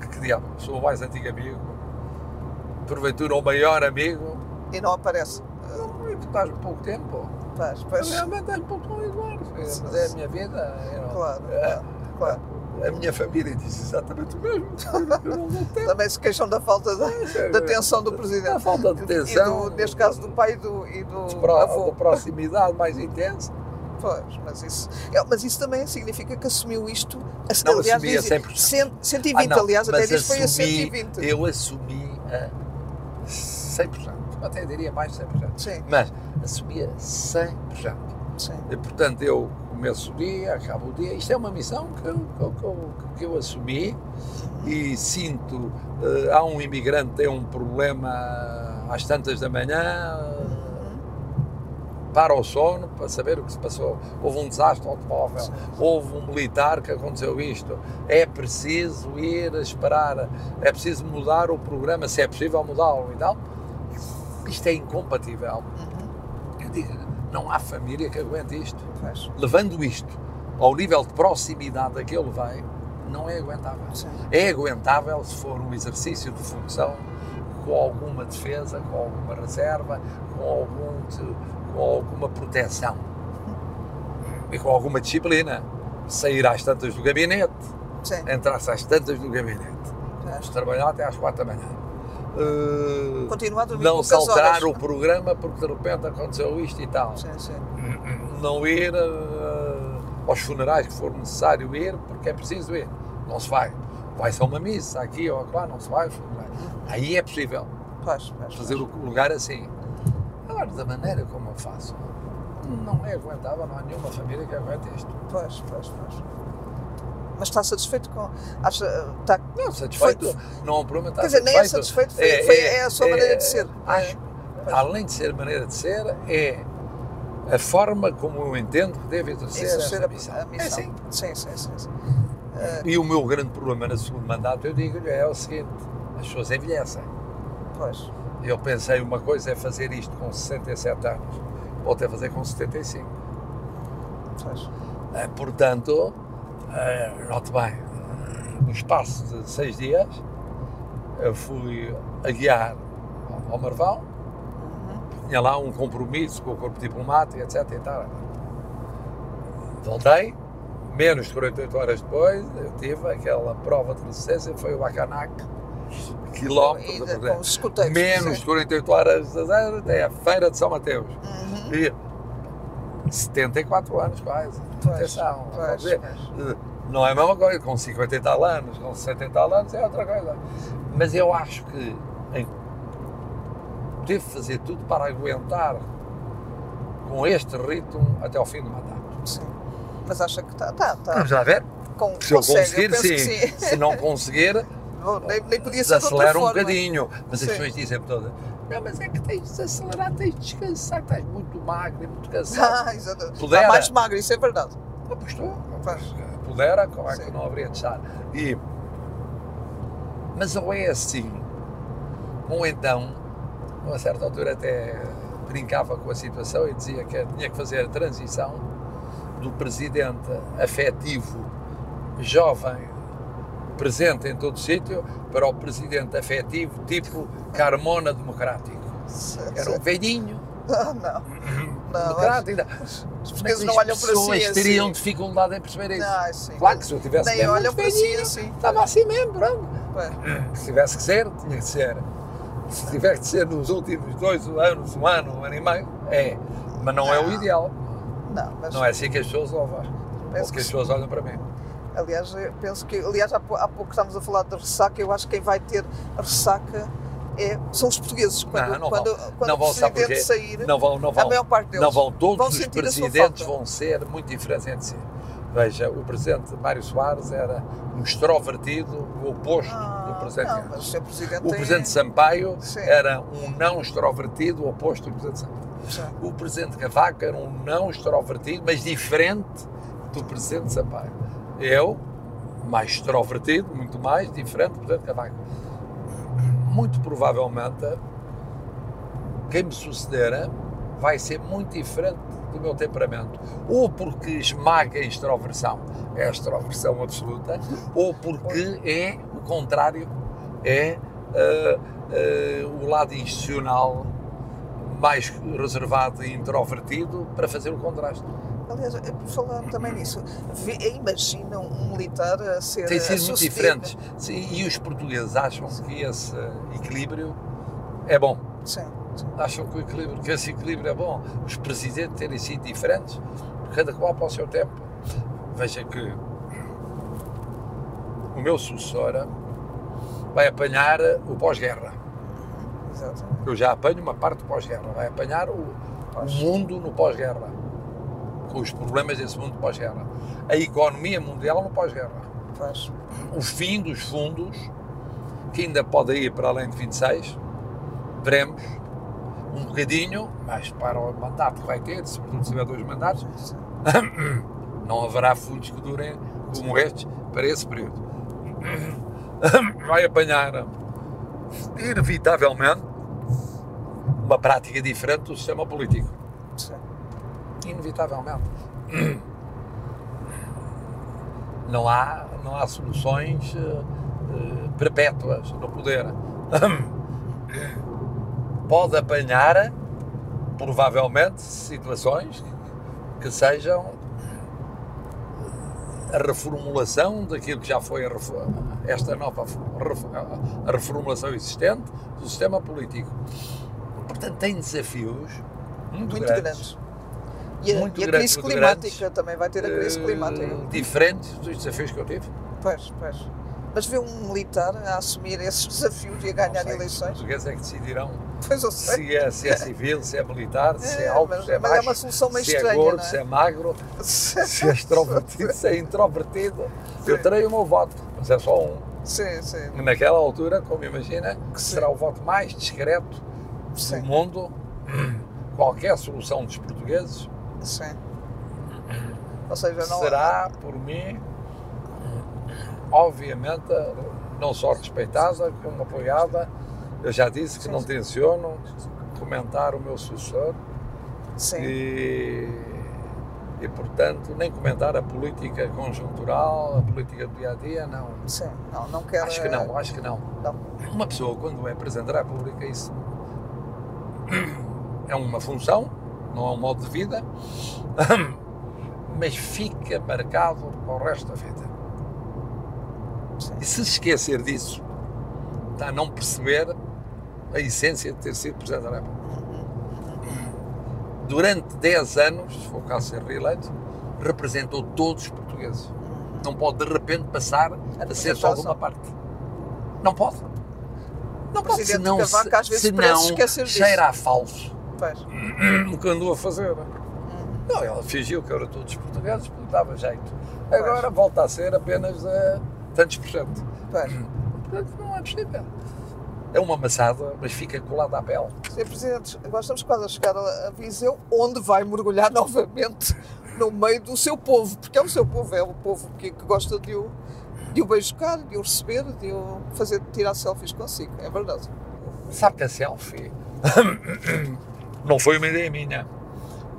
que, que diabo, sou o mais antigo amigo, porventura o maior amigo, E não aparece. não, e tu estás pouco tempo. Pois, pois. Realmente estás pouco com Eduardo, mas é a minha vida. eu não- Claro, é, claro, claro. A minha família diz exatamente o mesmo. Também se queixam da falta de, da atenção do A Presidente. falta de atenção. neste caso do pai e do, e do pro- avô. de proximidade mais intensa. Pois, mas isso, é, mas isso também significa que assumiu isto. Não, aliás, assumi a dizia, 100%. cento- 120, Ah, não, aliás, até diz que foi a assumi- 120. Eu assumi a 100%. Até diria mais de 100%. Sim, Mas assumi a 100%. sim. E, portanto, eu começo o dia, acabo o dia. Isto é uma missão que eu, que eu- que eu- assumi e sinto. eh, há um imigrante que tem um problema às tantas da manhã, Uhum. para o sono para saber o que se passou. Houve um desastre automóvel, houve um militar que aconteceu isto. É preciso ir a esperar, é preciso mudar o programa, se é possível mudá-lo e tal. Isto é incompatível. Uhum. Eu digo, não há família que aguente isto. Levando isto ao nível de proximidade a que ele vai, não é aguentável. sim. É aguentável se for um exercício de função com alguma defesa, com alguma reserva, com, algum, com alguma proteção e com alguma disciplina. Sair às tantas do gabinete, entrar-se às tantas do gabinete, trabalhar até às quatro da manhã. Uh, não saltar horas. o programa porque de repente aconteceu isto e tal. Sim, sim. Não ir uh, aos funerais que for necessário ir porque é preciso ir. Não se vai. Vai-se a uma missa aqui ou lá, não se vai aos funerais. Aí é possível pois, fazer o lugar assim. Agora, da maneira como eu faço, não é aguentável, não há nenhuma família que aguente isto. Pois, pois, pois. Mas está satisfeito com. Acha. Está, Não, satisfeito, Foi- não há um problema estar quer dizer, nem é satisfeito. foi, foi- é a sua é- maneira de ser. Acho, Pois. além de ser a maneira de ser, é a forma como eu entendo que deve exercer Exercer a, missão. a É missão. assim. Sim, sim, sim. sim. E o meu grande problema no segundo mandato, eu digo-lhe, é o seguinte: as pessoas envelhecem. Pois. Eu pensei, uma coisa é fazer isto com 67 anos, outra é fazer com 75. Pois. Eh, Portanto, eh, note bem, no espaço de seis dias, eu fui a guiar ao- Marvão, Uhum. tinha lá um compromisso com o corpo diplomático, etc. E tal. Voltei, menos de 48 horas depois, eu tive aquela prova de resistência, foi o Bacanac, quilómetros. Menos de 48 horas até a Feira de São Mateus. Uhum. E 74 anos quase. Pois, Atenção, pois, quer dizer, pois. não é a mesma coisa, com 50 e tal anos, com 60 e tal anos é outra coisa. Mas eu acho que em, devo fazer tudo para aguentar com este ritmo até ao fim do mandato. Sim. Mas acha que está. Tá, tá. Vamos lá ver. Com, Se eu consegue, conseguir, penso que sim. Se não conseguir, Não, nem, nem podia ser desacelera um bocadinho. Mas as Sim. pessoas dizem todas, não, mas é que tens de acelerar, tens de descansar, estás muito magro e muito cansado. Ah, exato. Pudera. Está mais magro, isso é verdade. Ah, pois estou. Pudera, como é que não haveria de estar? E, mas ou é assim, ou então, a uma certa altura até brincava com a situação e dizia que tinha que fazer a transição do presidente afetivo, jovem, presente em todo sítio, para o presidente afetivo tipo Carmona Democrático. Era um velhinho, Ah, não. Não, democrático. Os Mas portugueses as não olham para pessoas si teriam assim. dificuldade em perceber isso. Ah, sim. Claro que se eu tivesse Nem mesmo olham para si assim. Estava assim mesmo, pronto. Se tivesse que ser, tinha que ser. Se tiver que ser nos últimos dois anos, um ano, um ano e meio, é. Mas não é o Não. ideal. Não, mas Não é assim que as pessoas ouvem. Ou que as pessoas olham para mim. Aliás, penso que, aliás, há, pou- há pouco estávamos a falar de ressaca, eu acho que quem vai ter a ressaca é, são os portugueses. Quando, Não, não quando, vão. quando Não o presidente sair, Não vão, não a vão. maior parte deles Não vão, todos vão os a presidentes vão ser muito diferentes entre si. Veja, o presidente Mário Soares era um extrovertido, o oposto do Ah, presidente. não, mas o presidente O presidente Sampaio Sim. era um não extrovertido, o oposto do presidente Sampaio. Sim. O presidente Cavaco era um não extrovertido, mas diferente do presidente Sampaio. Eu, mais extrovertido, muito mais, diferente presidente Cavaco. Muito provavelmente, quem me suceder vai ser muito diferente do meu temperamento. Ou porque esmaga a extroversão, é a extroversão absoluta, ou porque é o contrário, é ah, ah, o lado institucional mais reservado e introvertido para fazer o contraste. Aliás, falar também nisso, vê- imagina um militar a ser Tem sido muito diferentes. Sim, e os portugueses acham que esse equilíbrio é bom. Sim, sim. Acham que, o equilíbrio, que esse equilíbrio é bom. Os presidentes terem sido diferentes cada qual para o seu tempo. Veja que o meu sucessor vai apanhar o pós-guerra. Eu já apanho uma parte do pós-guerra. Vai apanhar o, o mundo no pós-guerra. Os problemas desse mundo pós-guerra. A economia mundial no pós-guerra. Pois. O fim dos fundos, que ainda pode ir para além de 26, veremos um bocadinho, mas para o mandato que vai ter, se tiver dois mandatos, não haverá fundos que durem como estes para esse período. Vai apanhar, inevitavelmente, uma prática diferente do sistema político. Sim. Inevitavelmente. Não há, não há soluções eh, eh, perpétuas no poder. Pode apanhar, provavelmente, situações que sejam a reformulação daquilo que já foi a refo- esta nova a reformulação existente do sistema político. Portanto, tem desafios muito, Muito grandes, grandes. E a, Muito e a grandes, crise climática grandes. também vai ter a crise eh, climática. diferentes dos desafios que eu tive. Pois, pois. Mas vê um militar a assumir esses desafios e a ganhar sei, Os eleições? portugueses é que decidirão se é, se é civil, se é militar, se é É, alto, mas- se é mas é baixo, uma solução meio se é estranha, gordo, não é? se é magro, se é extrovertido, se é introvertido. Eu terei o meu voto, mas é só um. Sim, sim. Naquela altura, como imagina, que Sim. será o voto mais discreto Sim, do mundo. Qualquer solução dos portugueses sim. Ou seja, não será, por mim, obviamente, não só respeitada, como apoiada. Eu já disse que Sim, não tenciono comentar o meu sucessor Sim. e, e, portanto, nem comentar a política conjuntural, a política do dia a dia, não. Sim. Não, não quero. Acho que não, acho que não. Não. Uma pessoa, quando é Presidente da República, isso é uma função, não é um modo de vida, mas fica marcado para o resto da vida. E se se esquecer disso, está a não perceber a essência de ter sido Presidente da República. Durante 10 anos, se for o caso de ser reeleito, representou todos os portugueses. Não pode de repente passar a ser só de uma parte. Não pode. Não pode, senão, vezes senão cheira a falso Pois. o que andou a fazer. Não, ela fingiu que era todos os portugueses porque dava jeito. Agora volta a ser apenas a tantos por cento. Pois. Portanto, não é possível. É uma amassada, mas fica colada à pele. Sr. Presidente, agora estamos quase a chegar a a Viseu, onde vai mergulhar novamente no meio do seu povo, porque é o seu povo, é o povo que, que gosta de o, de o beijocar, de o receber, de o fazer tirar selfies consigo, é verdade. Sabe que a selfie não foi uma ideia minha.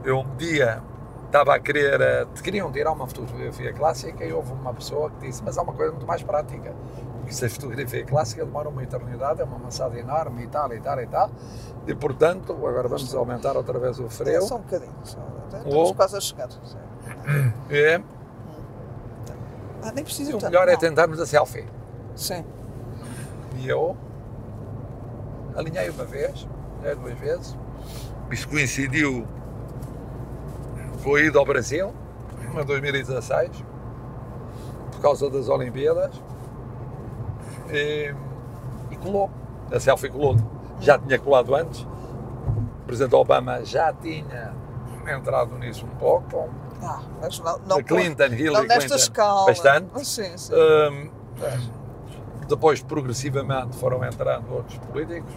Eu um dia estava a querer, eh, queriam tirar uma fotografia clássica e houve uma pessoa que disse, mas há uma coisa muito mais prática. Porque se a fotografia clássica demora uma eternidade, é uma maçada enorme e tal, e tal, e tal. E portanto, agora vamos aumentar outra vez o É, freio. só um bocadinho, só, estamos Oh. quase a chegar. E, Ah, nem precisa o melhor é não. tentarmos a selfie. Sim, E eu alinhei uma vez, alinhei duas vezes. Isso coincidiu com a ida ao Brasil, em 2016, por causa das Olimpíadas. E, e colou. A selfie colou. Já tinha colado antes. O Presidente Obama já tinha entrado nisso um pouco. ah, mas não, não, a Clinton, não Hillary nesta Clinton, escala. bastante. Sim, sim. Hum, depois, progressivamente, foram entrando outros políticos.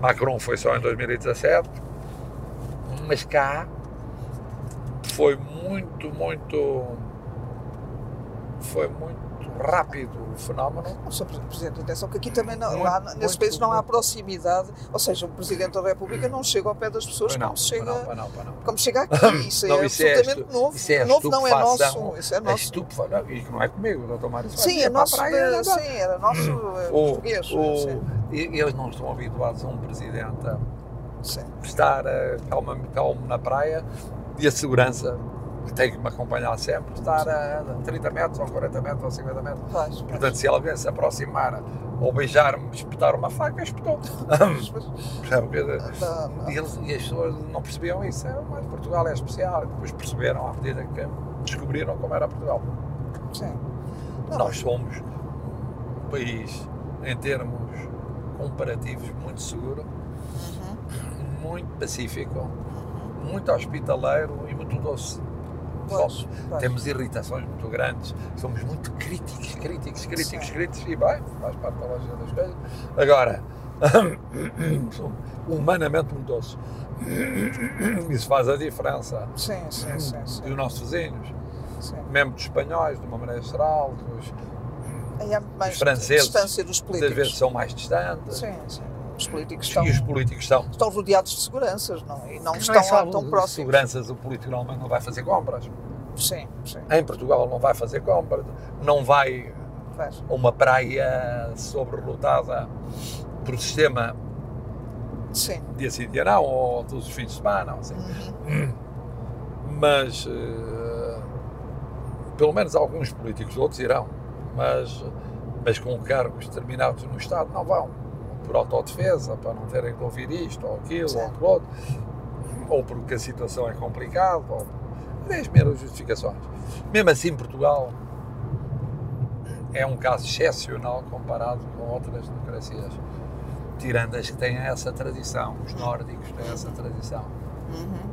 Macron foi só em 2017. Mas cá foi muito, muito. Foi muito rápido o fenómeno. Não, Sr. Presidente, atenção que aqui também não, Muito, há, nesse país não há proximidade, ou seja, o Presidente da República não chega ao pé das pessoas não, como, chega, não, não, não. como chega aqui. Isso Não, é isso é absolutamente estu- novo. isso é novo não é nosso. Isso é É nosso. estupefação. E que não é comigo, doutor Mário Soares. Sim, é é nosso, praia, não dá. sim, era nosso eh, O- português. o- e- eles não estão habituados a um presidente. Estar eh, calmo, calmo na praia e a segurança tem que me acompanhar sempre, estar a 30 metros, ou 40 metros, ou 50 metros. Portanto, se alguém se aproximar ou beijar-me, espetar uma faca, espetou. Não. E, eles- e as pessoas não percebiam isso, é, mas Portugal é especial. E depois perceberam à medida que descobriram como era Portugal. Sim. Não, Nós somos um país, em termos comparativos, muito seguro. Muito pacífico, muito hospitaleiro e muito doce. Pois, pois. Temos irritações muito grandes, somos muito críticos, críticos, críticos, Sim. críticos, e bem, faz parte da lógica das coisas. Agora, humanamente muito doces. Isso faz a diferença Sim, sim, sim, sim, dos nossos vizinhos, sim. mesmo dos espanhóis, de uma maneira geral, dos, muito mais Os franceses, distância dos às vezes políticos. são mais distantes. Sim, sim. Os políticos E estão, os políticos são. estão rodeados de seguranças, não? E não Não estão é só tão próximos. seguranças, o político normalmente não vai fazer compras. Sim, sim. Em Portugal não vai fazer compras, não vai Faz. a uma praia sobrelotada por sistema Sim. dia sim, dia não, ou todos os fins de semana, assim. Uhum. mas eh, pelo menos alguns políticos, outros irão, mas, mas com cargos determinados no Estado não vão, por autodefesa, para não terem que ouvir isto ou aquilo ou aquilo outro, ou porque a situação é complicada, ou 10 meras justificações. Mesmo assim, Portugal é um caso excepcional comparado com outras democracias, tirando as que têm essa tradição, os nórdicos têm essa tradição Uhum.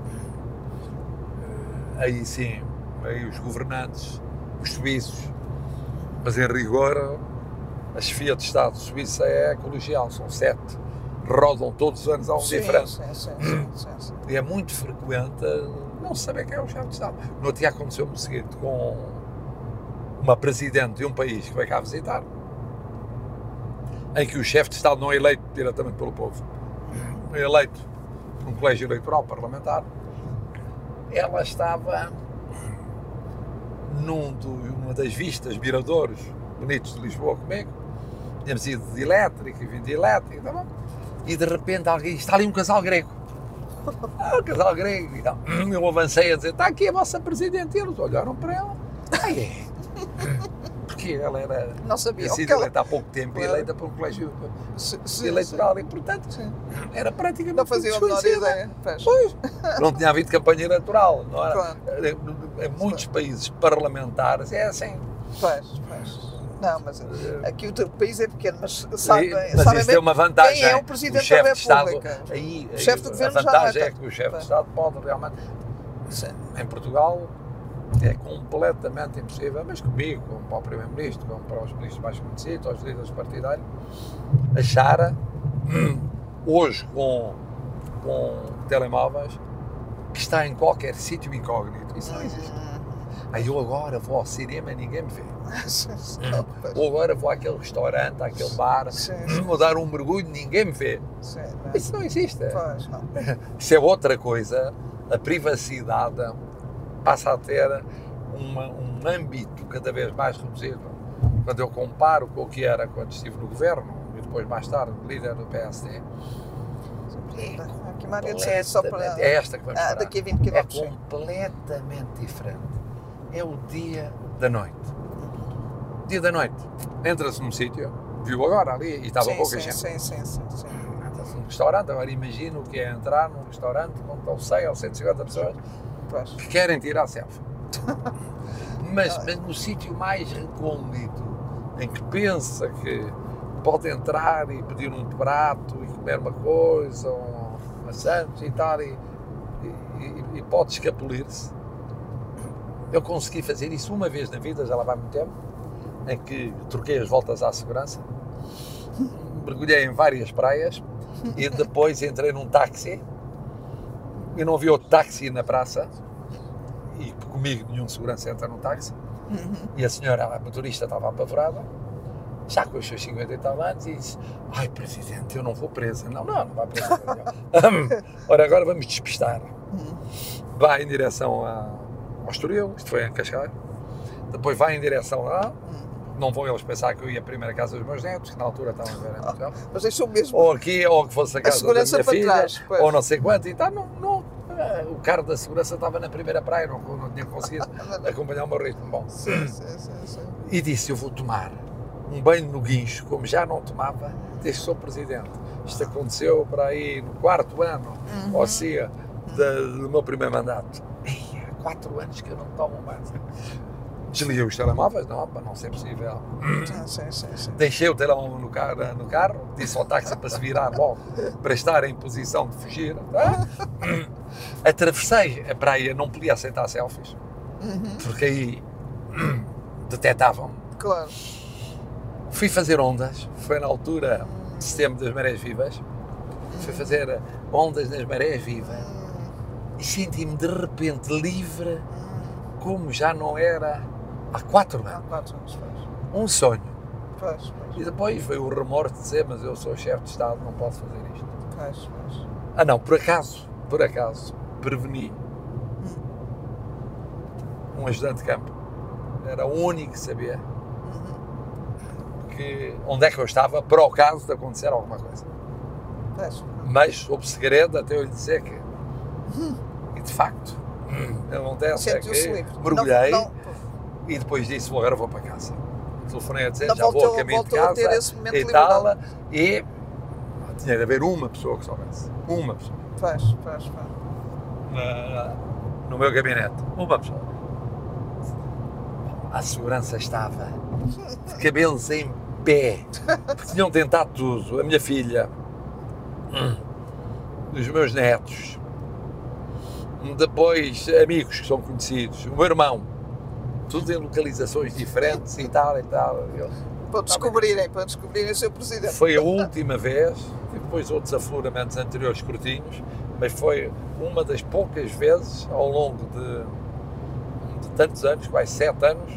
aí sim, aí os governantes, os suíços, mas em rigor a chefia de Estado suíça é colegial, são sete, rodam todos os anos a um Sim, diferente. sim, sim, sim, sim. E é muito frequente não saber quem é o chefe de Estado. No outro dia aconteceu-me o seguinte, com uma presidente de um país que veio cá visitar, em que o chefe de Estado não é eleito diretamente pelo povo, é eleito por um colégio eleitoral parlamentar, ela estava num do, uma das vistas, miradores bonitos de Lisboa comigo, tínhamos ido de elétrica e vindo de elétrica, tá bom? e de repente alguém, está ali um casal grego, ah, um casal grego, e tal. eu avancei a dizer, está aqui a vossa presidente, e eles olharam para ela, ah é, porque ela era Não sabia. o sido ela- eleita há pouco tempo, Claro. eleita por um colégio Sim, sim, eleitoral, e portanto sim. era praticamente Não fazia a menor ideia. Pois. Pois, não tinha havido campanha eleitoral, não era? Claro. Em muitos países parlamentares é assim. Pois, pois. Não, mas aqui o país é pequeno, mas sabem, E- mas sabem isso bem uma vantagem. quem é o Presidente chefe da de Estado, República. aí, O chefe do a governo já vantagem é é que o chefe de Estado pode realmente. Em Portugal é completamente impossível, mas comigo, como para o Primeiro-Ministro, como para os ministros mais conhecidos, aos líderes partidários, achar hum, hoje com, com telemóveis que está em qualquer sítio incógnito. Isso não existe. Aí eu agora vou ao cinema e ninguém me vê. Ou agora vou àquele restaurante, àquele bar, Sim, sim, vou dar um mergulho e ninguém me vê. sim, não. Isso não existe. Pois, não. Isso é outra coisa. A privacidade passa a ter uma- um âmbito cada vez mais reduzido. Quando eu comparo com o que era quando estive no governo e depois mais tarde líder do PSD, para. completamente- é esta que vamos Ah, daqui a 20 É km. completamente diferente. É o dia da noite. Dia da noite. Entra-se num sítio, viu agora ali, e estava sim, pouca sim, gente. sim, sim, sim, sim. Entra-se num restaurante, agora imagina o que é entrar num restaurante com estão 100 ou 150 pessoas Pois. que querem tirar selfie. mas, mas no sítio mais recôndito, em que pensa que pode entrar e pedir um prato e comer uma coisa, um maçã e tal, e, e- e pode escapulir-se. Eu consegui fazer isso uma vez na vida, já lá vai muito tempo, em que troquei as voltas à segurança, mergulhei em várias praias e depois entrei num táxi e não havia outro táxi na praça e comigo nenhum segurança entra num táxi Uhum. e a senhora, a motorista estava apavorada já com os seus 50 e tal anos e disse ai Presidente, eu não vou presa não, não, não vai presa ora agora vamos despistar Uhum. vai em direção a, ao Estoril, isto foi em Cascais depois vai em direção lá não vão eles pensar que eu ia à primeira casa dos meus netos que na altura estavam a ver em Portugal Mas deixou mesmo ou aqui, ou que fosse a casa da segurança minha filha, trás, ou não sei quanto e tal, não, não, Ah, O carro da segurança estava na primeira praia, não, não tinha conseguido acompanhar o meu ritmo. Bom, Sim, sim, sim, sim. e disse: Eu vou tomar um banho no guincho, como já não tomava desde que sou presidente. Isto aconteceu para aí no quarto ano, ou seja, da- do meu primeiro mandato. Quatro anos que eu não tomo banho. Desliguei os telemóveis, não, para não ser possível. Sim, sim, sim. Deixei o telemóvel no carro, no carro disse ao táxi para se virar logo, para estar em posição de fugir. Ah. Atravessei a praia, não podia aceitar selfies, Uhum, porque aí detectavam-me. Claro. Fui fazer ondas, foi na altura de setembro das marés vivas, fui fazer ondas nas marés vivas e senti-me de repente livre, como já não era há quatro Há anos. quatro anos faz. Um sonho. Faz, faz, E depois veio o remorso de dizer, mas eu sou chefe de Estado, não posso fazer isto. faz, faz. Ah não, por acaso, por acaso, preveni um ajudante de campo. Era o único que sabia que, onde é que eu estava para o caso de acontecer alguma coisa. Mas, sob segredo, até eu lhe dizer que, e de facto, acontece é que mergulhei Não, não, e depois disse, "Vou, agora vou para casa. Telefonei a dizer, Não já vou voltou- a caminho de casa e tal, e tinha de haver uma pessoa que soubesse. Uma pessoa. faz, faz, faz. na- no meu gabinete. Uma pessoa. A segurança estava de cabelos em pé, porque tinham tentado tudo. A minha filha, hum, os meus netos, depois amigos que são conhecidos, o meu irmão, tudo em localizações diferentes e tal e tal. Eu- Para descobrirem, para descobrirem o seu presidente. foi a última vez, e depois outros afloramentos anteriores curtinhos, mas foi uma das poucas vezes ao longo de, de tantos anos, quase sete anos,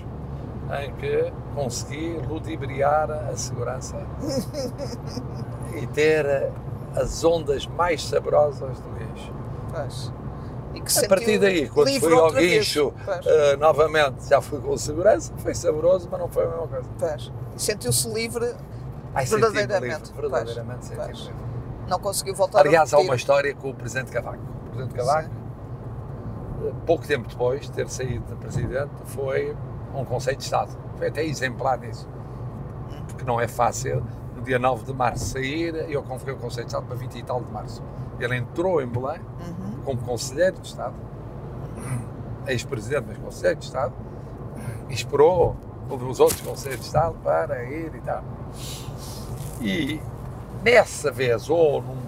em que consegui ludibriar a segurança e ter as ondas mais saborosas do guincho. Faz. E que A partir daí, quando fui ao guincho, eh, novamente já fui com segurança, foi saboroso, mas não foi a mesma coisa. E sentiu-se livre, Ai, Verdadeiramente, livre, verdadeiramente faz. livre. não conseguiu voltar Aliás, a há uma história com o Presidente Cavaco. O Presidente Cavaco, pouco tempo depois de ter saído de Presidente, foi um Conselho de Estado. Foi até exemplar nisso. Porque não é fácil, no dia 9 de março, sair, e eu convoquei o Conselho de Estado para 20 e tal de março. Ele entrou em Belém Uhum. como Conselheiro de Estado, ex-Presidente, mas Conselheiro de Estado, e esperou os outros Conselheiros de Estado para ir e tal. E nessa vez, ou num,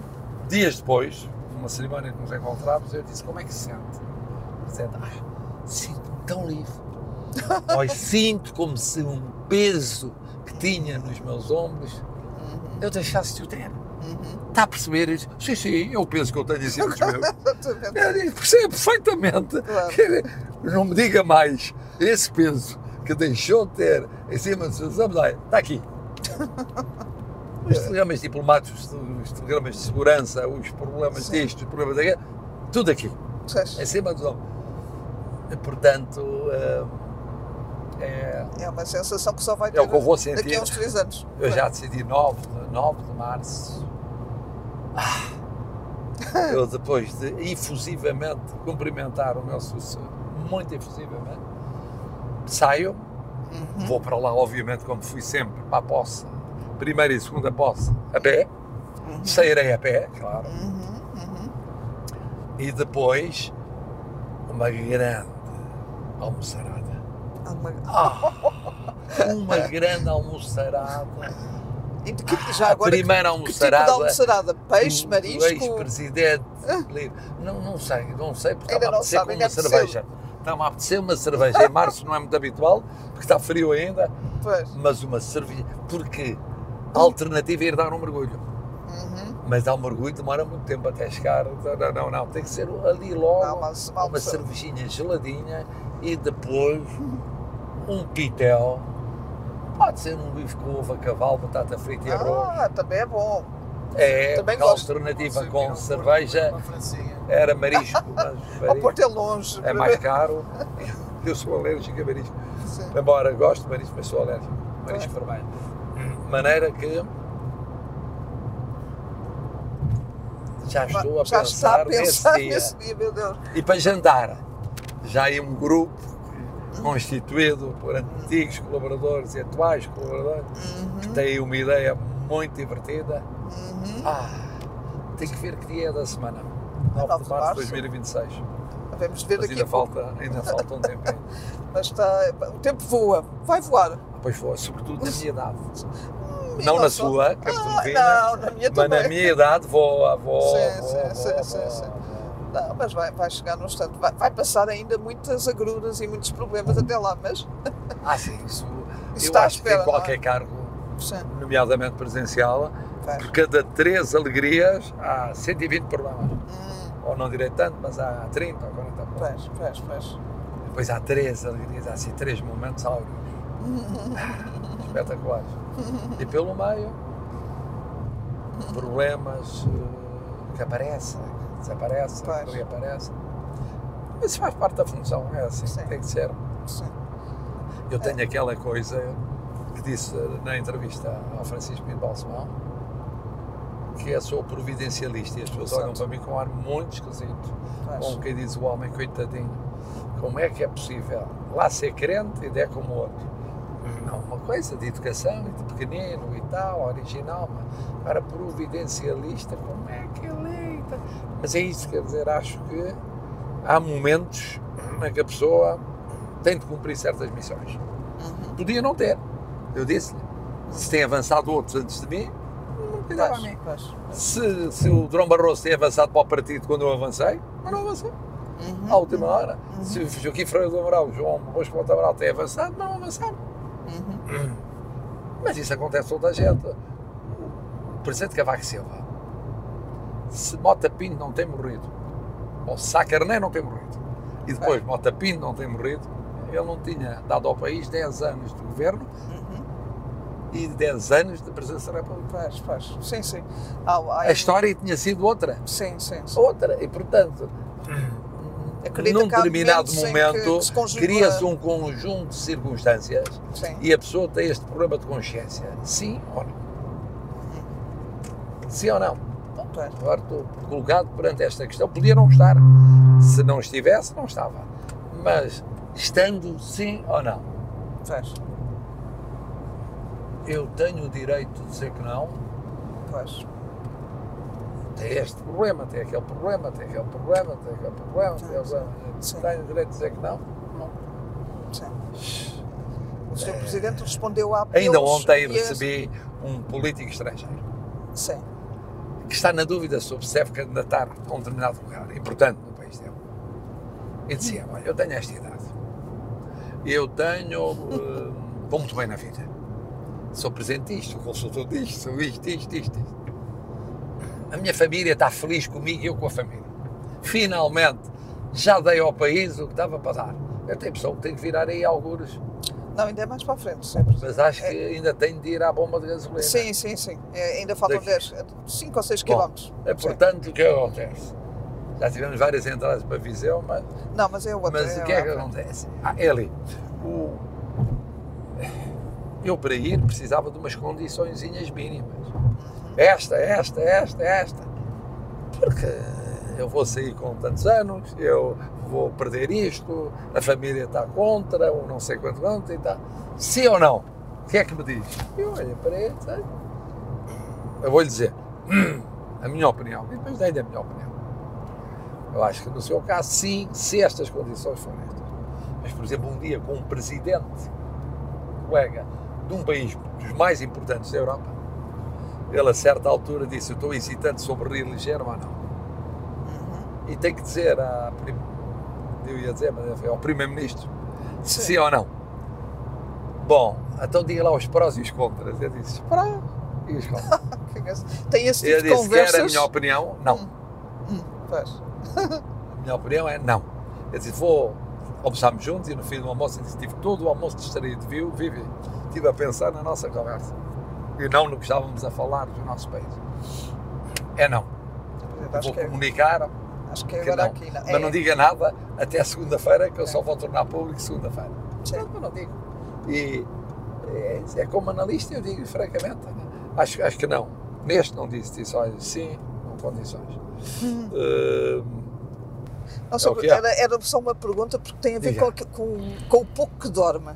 dias depois, numa cerimónia que nos encontramos, eu disse: Como é que se sente? Dizendo: ah, Sinto-me tão livre. Olha, sinto como se um peso que tinha nos meus ombros eu deixasse de o ter. Uhum. Está a perceber isso? Sim, sim, eu penso que eu tenho. Exatamente. Eu percebo perfeitamente. Claro. Não me diga mais esse peso que deixou de ter em cima dos seus ombros. Olha, está aqui. Os telegramas diplomáticos, os telegramas de segurança, os problemas Sim. disto, os problemas daquilo, tudo aqui, em cima dos ombros. E, Portanto, eh, é, É uma sensação que só vai ter é o que eu vou daqui sentir. a uns três anos. Eu já decidi 9 de, 9 de março. Eu depois de efusivamente cumprimentar o meu sucessor, muito efusivamente, saio, Uhum. vou para lá, obviamente, como fui sempre, para a posse, primeira e segunda posse, a pé, Uhum. sairei a pé, claro, Uhum. Uhum. e depois uma grande almoçarada. Uma- Ah, uma grande almoçarada. E de que, já A agora, que- primeira que tipo de almoçarada almoçarada? Peixe, marisco? ex-presidente livre. Não, não sei, não sei, porque está-me a apetecer sabe, uma cerveja. Está-me a apetecer uma cerveja. Em março não é muito habitual, porque está frio ainda, Pois. mas uma cerveja. Porque a alternativa é ir dar um mergulho. Uhum. Mas dar um mergulho demora muito tempo até chegar. Não, não, não. Tem que ser ali logo Não, mas uma cervejinha geladinha e depois um pitel. Pode ser um bife com ovo a cavalo, batata frita e arroz. Ah, também é bom. É, também a gosto. alternativa com cerveja era marisco, mas Ao Porto é longe. é mais caro. Eu sou alérgico a marisco. Sim. Embora goste de marisco, mas sou alérgico. Marisco vermelho. De maneira que Já estou a já pensar, está a pensar nesse dia. nesse dia, meu Deus. E para jantar, já aí um grupo constituído por antigos colaboradores e atuais colaboradores que têm uma ideia muito divertida. Uhum. Ah, tem que ver que dia é da semana. 9 9 de de março de março. 2026. Vamos ver Mas daqui ainda a pouco. falta, ainda falta um tempo. Mas está, o tempo voa, vai voar. Pois foi, sobretudo na minha idade. Hum, Não na sua, que é Ah, Não, na minha mas também. na minha idade voa, voa, Sim, voa, sim, voa, sim, voa, sim, voa, sim. Não, mas vai, vai chegar num instante. Vai, vai passar ainda muitas agruras e muitos problemas até lá, mas Ah, sim, isso, Isso eu está à acho que espera, em qualquer não cargo, sim, nomeadamente presencial, vai. por cada três alegrias há 120 problemas. Hum, Ou não direi tanto, mas há 30 ou 40 problemas. Pois, pois, pois. Depois há três alegrias, há assim três momentos áureos. Espetaculares. E pelo meio, problemas eh, que aparecem, que desaparecem, Pois. que reaparecem. Mas isso faz parte da função, é assim, Sim. tem que ser. Sim. Eu tenho aquela coisa que disse na entrevista ao Francisco Pinto Balsemão, que eu sou providencialista e as pessoas olham para mim com um ar muito esquisito. Pois. Como quem diz o homem, coitadinho, como é que é possível lá ser crente e der como outro? Não, uma coisa de educação e de pequenino e tal, original, mas para providencialista, como é que ele Mas é isso, quer dizer, acho que há momentos em que a pessoa tem de cumprir certas missões. Uhum. Podia não ter. Eu disse-lhe, se tem avançado outros antes de mim, não cuidava a mim. pois. Se, se o Drão Barroso tem avançado para o partido quando eu avancei, mas não avancei. Uhum. À última hora. Se o Joaquim Freire do Amaral, João Bosco Monte Amaral tem avançado, não avançaram. Uhum. Mas isso acontece a toda a gente. O presidente Cavaco Silva, se Mota Pinto não tem morrido, ou Sá Carné não tem morrido, e depois Mota Pinto não tem morrido, ele não tinha dado ao país 10 anos de governo Uhum. e 10 anos de da República. Pois, pois. Sim, sim. Há, há, A história tinha sido outra. Sim, sim. sim. Outra. E, portanto, num determinado momento, se cria-se um conjunto de circunstâncias Sim. e a pessoa tem este problema de consciência. Sim ou não? Sim ou não? Pois. Agora estou colocado perante esta questão. Podia não estar. Se não estivesse, não estava. Mas, estando sim ou não, eu tenho o direito de dizer que não. Pois. Tem este problema, tem aquele problema, tem aquele problema, tem aquele problema, tem aquele problema. Sim. Tenho o direito de dizer que não? Não. Sim. O Sr. Presidente respondeu a apelos Ainda ontem recebi um político estrangeiro Sim. Que está na dúvida sobre se deve candidatar a um determinado lugar, importante no país dele. E dizia, olha, eu tenho esta idade, eu tenho, eh, vou muito bem na vida, sou presidente disto, sou consultor disto, sou isto, isto, isto. A minha família está feliz comigo e eu com a família. Finalmente, já dei ao país o que dava para dar. Eu tenho pessoa que tem que virar aí algures, Não, ainda é mais para a frente. Presidente. mas acho que ainda tem de ir à bomba de gasolina. Sim, sim, sim. É, ainda faltam Daqui. 10, 5 ou 6 Bom, quilómetros. É Sim. portanto o que acontece. Já tivemos várias entradas para Viseu, mas, Não, mas é outra. mas o que é que acontece? Ah, é ali. O... Eu para ir precisava de umas condiçõezinhas mínimas. Esta, esta, esta, esta. Porque eu vou sair com tantos anos, eu vou perder isto, a família está contra, ou não sei quanto quanto e tal. Sim ou não? O que é que me diz? Eu olho para ele, sei. eu vou lhe dizer a minha opinião, e depois dei-lhe a minha opinião. Eu acho que no seu caso, sim, se estas condições forem estas. Mas, por exemplo, um dia com um presidente, colega, de um país dos mais importantes da Europa, ele a certa altura disse, eu estou hesitante sobre rir ligeiro ou não. Uhum. E tem que dizer à, eu ia dizer, mas foi ao primeiro-ministro, Sim. sim ou não. Bom, então diga lá os prós e os contras. Eu disse, prós e os contras. Tem esse tipo Eu de disse, quer conversas. a minha opinião? Não. Hum, pois. A minha opinião é não. Eu disse, vou, almoçámos juntos e no fim do almoço eu disse, tive todo o almoço distraído, viu, vive. Estive a pensar na nossa conversa e não no que estávamos a falar do nosso país. É não. Vou é, comunicar, acho que é que agora não. aqui. Não. mas não É, diga nada até segunda-feira, que eu só vou tornar público segunda-feira. Pronto, não digo. E é, é como analista, eu digo francamente, acho, acho que não. Neste não disse, disse, olha, sim, não condições. Uh, não, só, é era, era só uma pergunta porque tem a ver com, com, com, o pouco que dorme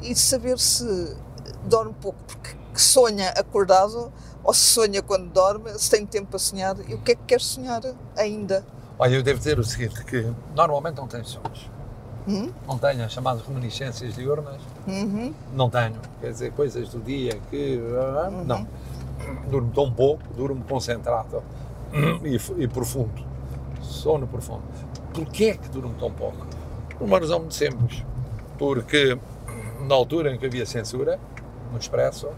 e saber se dorme pouco porque sonha acordado ou se sonha quando dorme, se tem tempo para sonhar e o que é que quer sonhar ainda. Olha, eu devo dizer o seguinte, que normalmente não tenho sonhos. Hum? Não tenho as chamadas reminiscências diurnas. Uhum. Não tenho. Quer dizer, coisas do dia que... Uhum. Não. Durmo tão pouco, durmo concentrado e, e profundo. Sono profundo. Porquê é que durmo tão pouco? Por uma razão muito simples. Porque na altura em que havia censura, no Expresso,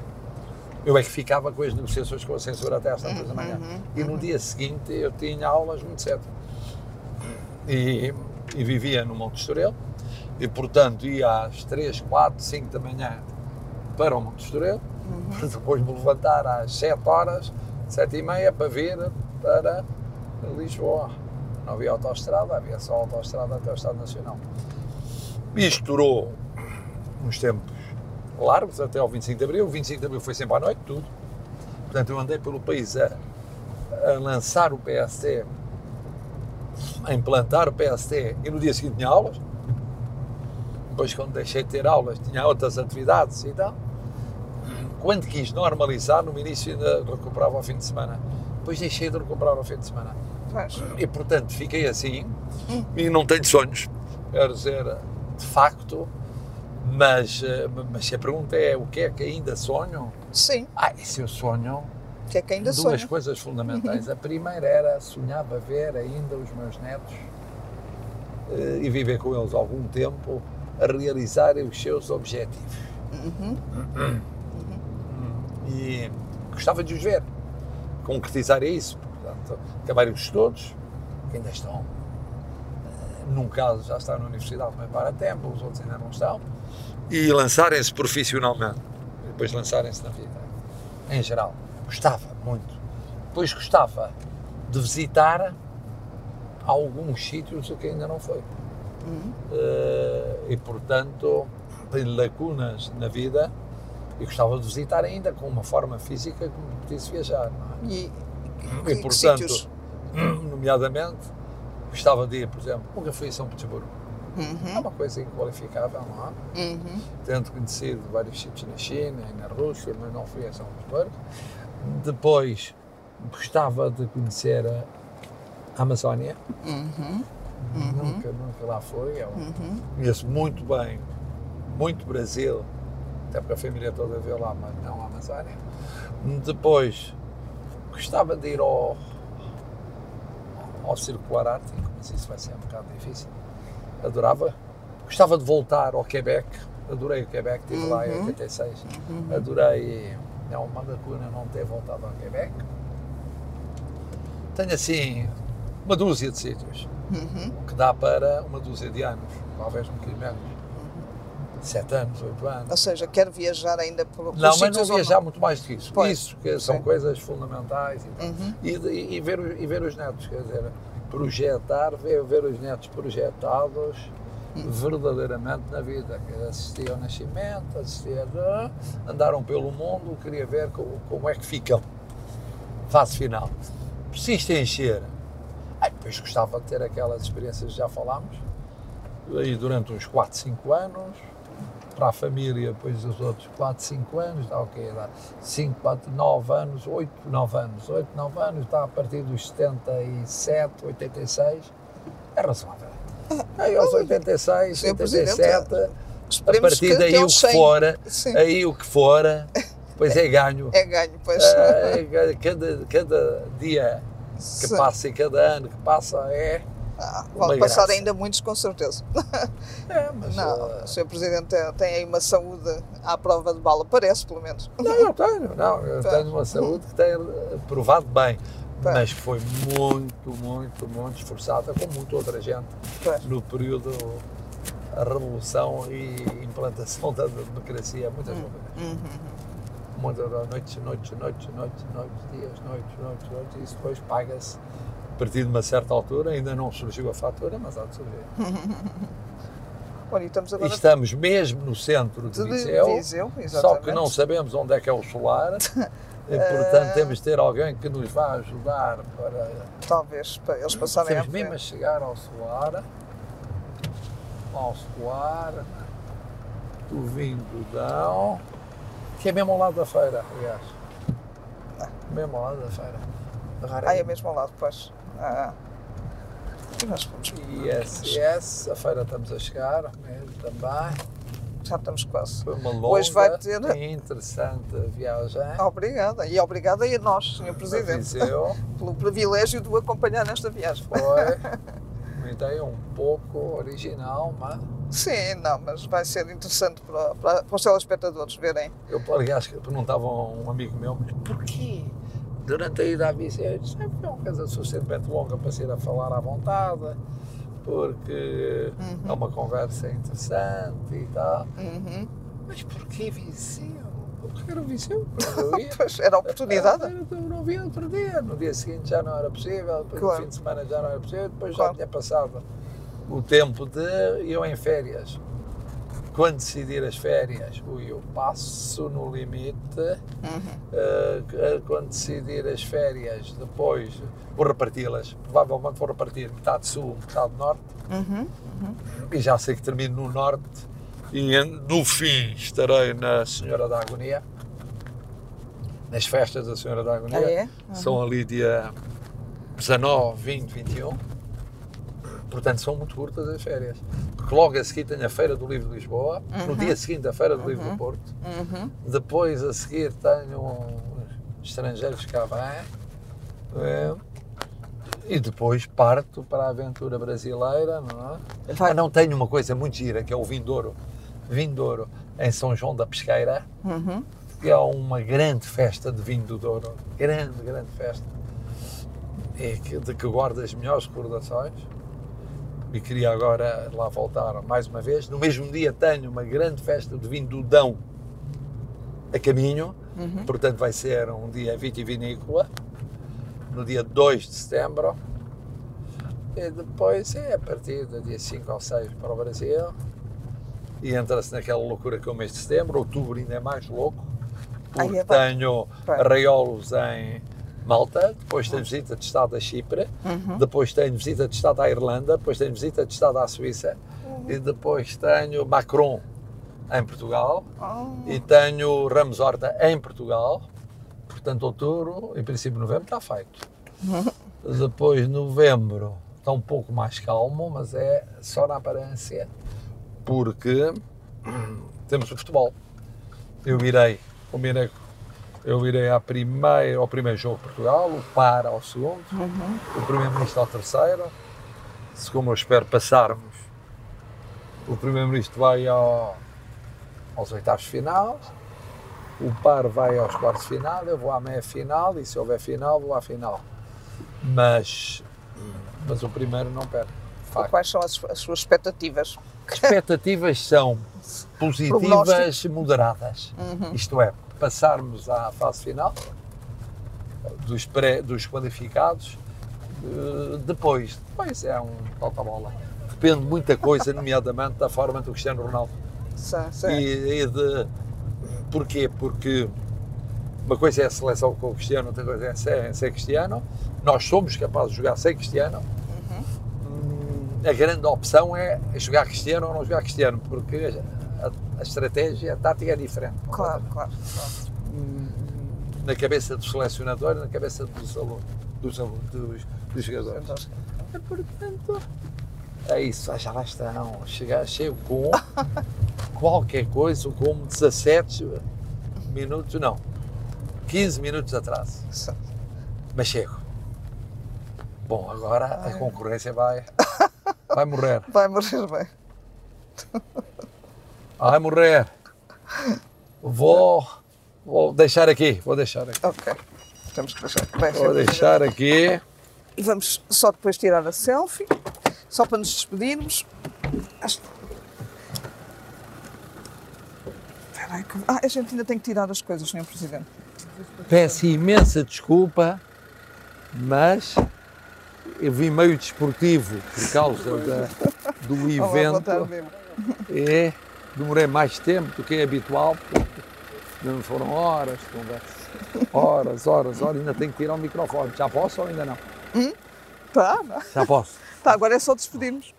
eu é que ficava com as negociações com a censura até às tantas da manhã. Uhum, e no uhum. dia seguinte eu tinha aulas muito cedo. E, e vivia no Monte Estoril, e portanto ia às 3, 4, 5 da manhã para o Monte Estoril, uhum. depois me levantar às 7 horas, 7 e meia, para vir para Lisboa. Não havia autoestrada, havia só autoestrada até o Estado Nacional. Isto durou uns tempos largos, até ao 25 de Abril. O 25 de Abril foi sempre à noite, tudo. Portanto, eu andei pelo país a, a lançar o PST, a implantar o PST, e no dia seguinte tinha aulas. Depois, quando deixei de ter aulas, tinha outras atividades e tal. Quando quis normalizar, no início ainda recuperava ao fim de semana. Depois deixei de recuperar ao fim de semana. E, portanto, fiquei assim e não tenho sonhos. Quero dizer, de facto, mas, eh, mas se a pergunta é o que é que ainda sonho? Sim. Ah, e se eu sonho? Que é que ainda duas sonho? Duas coisas fundamentais. A primeira era sonhava ver ainda os meus netos eh, e viver com eles algum tempo a realizarem os seus objetivos. Uhum. Uhum. E gostava de os ver, concretizar isso. Portanto, acabarem os estudos, que ainda estão. Eh, num caso já está na universidade, mas para tempo, os outros ainda não estão e lançarem-se profissionalmente, e depois lançarem-se na vida, em geral. Gostava muito. Depois gostava de visitar alguns sítios que ainda não foi. Uhum. Uh, e, portanto, tenho lacunas na vida e gostava de visitar ainda com uma forma física que me pedisse viajar. É? E, e, e, portanto, nomeadamente, gostava de ir, por exemplo, nunca fui a São Petersburgo Uhum. É uma coisa inqualificável, não é? Uhum. Tendo conhecido vários sítios na China e na Rússia, mas não fui a São Petersburgo. Depois, gostava de conhecer a Amazónia. Uhum. Nunca, nunca lá fui. Eu uhum. conheço muito bem, muito Brasil, até porque a família toda veio lá, mas não a Amazónia. Depois, gostava de ir ao, ao Circular Ártico, mas isso vai ser um bocado difícil adorava. Gostava de voltar ao Quebec, adorei o Quebec, estive uhum. lá em 86, uhum. adorei, é uma lacuna não ter voltado ao Quebec. Tenho assim uma dúzia de sítios, uhum. que dá para uma dúzia de anos, talvez um bocadinho menos. Uhum. Sete anos, oito anos. Ou seja, quero viajar ainda por Não, mas não viajar muito mais do que isso. Pois. Isso, que são Sim. coisas fundamentais e, uhum. e, e, e, ver, e ver os netos, quer dizer, projetar, ver, ver os netos projetados verdadeiramente na vida. Assistir ao nascimento, assistir a... andaram pelo mundo, queria ver como, como é que ficam. Fase final. Se isto encher, aí depois gostava de ter aquelas experiências que já falámos, aí durante uns 4, 5 anos, para a família, depois os outros 4, 5 anos, dá o quê? Dá 5, 4, 9 anos, 8, 9 anos, 8, 9 anos, está a partir dos 77, 86, é razoável. Aí aos 86, 87, a partir daí o que fora, aí o que fora, pois é ganho. É ganho, pois. É, cada, cada dia que Sim. passa e cada ano que passa é ah, vão passar ainda muitos, com certeza. É, mas, não, uh... o Sr. Presidente tem aí uma saúde à prova de bala, parece, pelo menos. Não, eu tenho, não, eu tenho uma saúde que tem provado bem, mas que foi muito, muito, muito esforçada, como muita outra gente, no período a revolução e implantação da democracia, muitas vezes. Uhum. uhum. Muitas noites, noites, noites, noites, noites, dias, noites, noites, noites, e isso depois paga-se a partir de uma certa altura, ainda não surgiu a fatura, mas há de surgir. Olha, estamos, agora... estamos mesmo no centro de, de Viseu, Viseu só que não sabemos onde é que é o solar, E, portanto, temos de ter alguém que nos vá ajudar para. Talvez para eles passarem à Temos mesmo a chegar ao solar. Ao solar. Do Vindudão. Que é mesmo ao lado da feira, aliás. Mesmo ao lado da feira. Ah, é mesmo ao lado, pois. Ah. E nós fomos. ISS, a feira estamos a chegar, mesmo também. Já estamos quase. Foi uma longa Hoje vai ter- e interessante viagem. Obrigada. E obrigada a nós, Sr. Presidente, pelo privilégio de o acompanhar nesta viagem. Foi uma ideia um pouco original, mas Sim, não, mas vai ser interessante para, para, para os telespectadores verem. eu, aliás, que perguntava a um amigo meu, mas porquê? Durante a ida à Viseu, eu disse, "É, foi uma coisa suficientemente longa para ser a falar à vontade, porque Uhum. é uma conversa interessante e tal. Uhum. Mas porquê Viseu? Porque era Viseu. Pois, era a oportunidade. Eu não vi outro dia. No dia seguinte já não era possível, depois Claro. no fim de semana já não era possível, depois Claro. já tinha passado o tempo de eu em férias. Quando decidir as férias, ui, eu passo no limite. Uhum. Uh, quando decidir as férias, depois vou reparti-las. Provavelmente vou repartir metade sul, metade norte. Uhum. E já sei que termino no norte. E en- no fim estarei na Senhora da Agonia. Nas festas da Senhora da Agonia. Ah, é? São ali dia 19, 20, 21. Portanto, são muito curtas as férias. Porque logo a seguir tenho a Feira do Livro de Lisboa. No dia seguinte, a Feira do Livro do Porto. Uhum. Depois, a seguir, tenho estrangeiros cá vêm. Eh, E depois parto para a aventura brasileira, não é? Vai. Ah, não tenho uma coisa muito gira, que é o Vindouro. Vindouro, em São João da Pesqueira, Uhum. que é uma grande festa de vinho do Douro. Grande, grande festa. É que, de que guardo as melhores recordações. E queria agora lá voltar mais uma vez. No mesmo dia tenho uma grande festa de vinho do Dão a caminho. Uhum. Portanto, vai ser um dia vitivinícola. No dia 2 de setembro. E depois é a partir do dia 5 ou 6 para o Brasil. E entra-se naquela loucura que é o mês de setembro. Outubro ainda é mais louco. Ai, Porque é bem. tenho Bem. arraiolos em Malta, depois tenho visita de Estado a Chipre, Uhum. depois tenho visita de Estado à Irlanda, depois tenho visita de Estado à Suíça e depois tenho Macron em Portugal Oh. e tenho Ramos Horta em Portugal. Portanto, outubro, em princípio novembro, está feito. Depois, novembro, está um pouco mais calmo, mas é só na aparência, porque temos o futebol. Eu irei, como irei, eu irei à primeira, ao primeiro jogo de Portugal, o PAR ao segundo, Uhum. o Primeiro-Ministro ao terceiro, se como eu espero passarmos, o Primeiro-Ministro vai ao, aos oitavos final, o par vai aos quartos final, eu vou à meia final e se houver final vou à final. Mas, mas o primeiro não perde. Facto. Quais são as, as suas expectativas? As expectativas são positivas, moderadas. Isto é, passarmos à fase final dos, pré, dos qualificados, eh, depois, depois é um toca-bola. Depende de muita coisa, nomeadamente da forma do Cristiano Ronaldo. Sim, sim. E, e de. Porquê? Porque uma coisa é a seleção com o Cristiano, outra coisa é ser, ser Cristiano. Nós somos capazes de jogar sem Cristiano. A grande opção é jogar Cristiano ou não jogar Cristiano, porque a, a estratégia, a tática é diferente. Claro, claro. claro. Na cabeça do selecionador, na cabeça dos alunos, dos, alunos, dos, dos jogadores. E, portanto, é isso, já lá estão. Chegar, chego com qualquer coisa, como 17 minutos, não, 15 minutos atrás. Mas chego. Bom, agora a concorrência vai, vai morrer. Vai morrer bem. Vai morrer. Vou, vou deixar aqui, vou deixar aqui. Ok. Temos que deixar. Bem, Vou deixar aqui. E vamos só depois tirar a selfie, só para nos despedirmos. Acho- que- Ah, a gente ainda tem que tirar as coisas, Sr. Presidente. Peço imensa desculpa, mas eu vim meio desportivo por causa da- do evento e demorei mais tempo do que é habitual, porque Não foram horas de conversa. Horas, horas, horas. Ainda tenho que tirar o microfone. Já posso ou ainda não? Tá, não. Já posso. tá, agora é só despedirmos.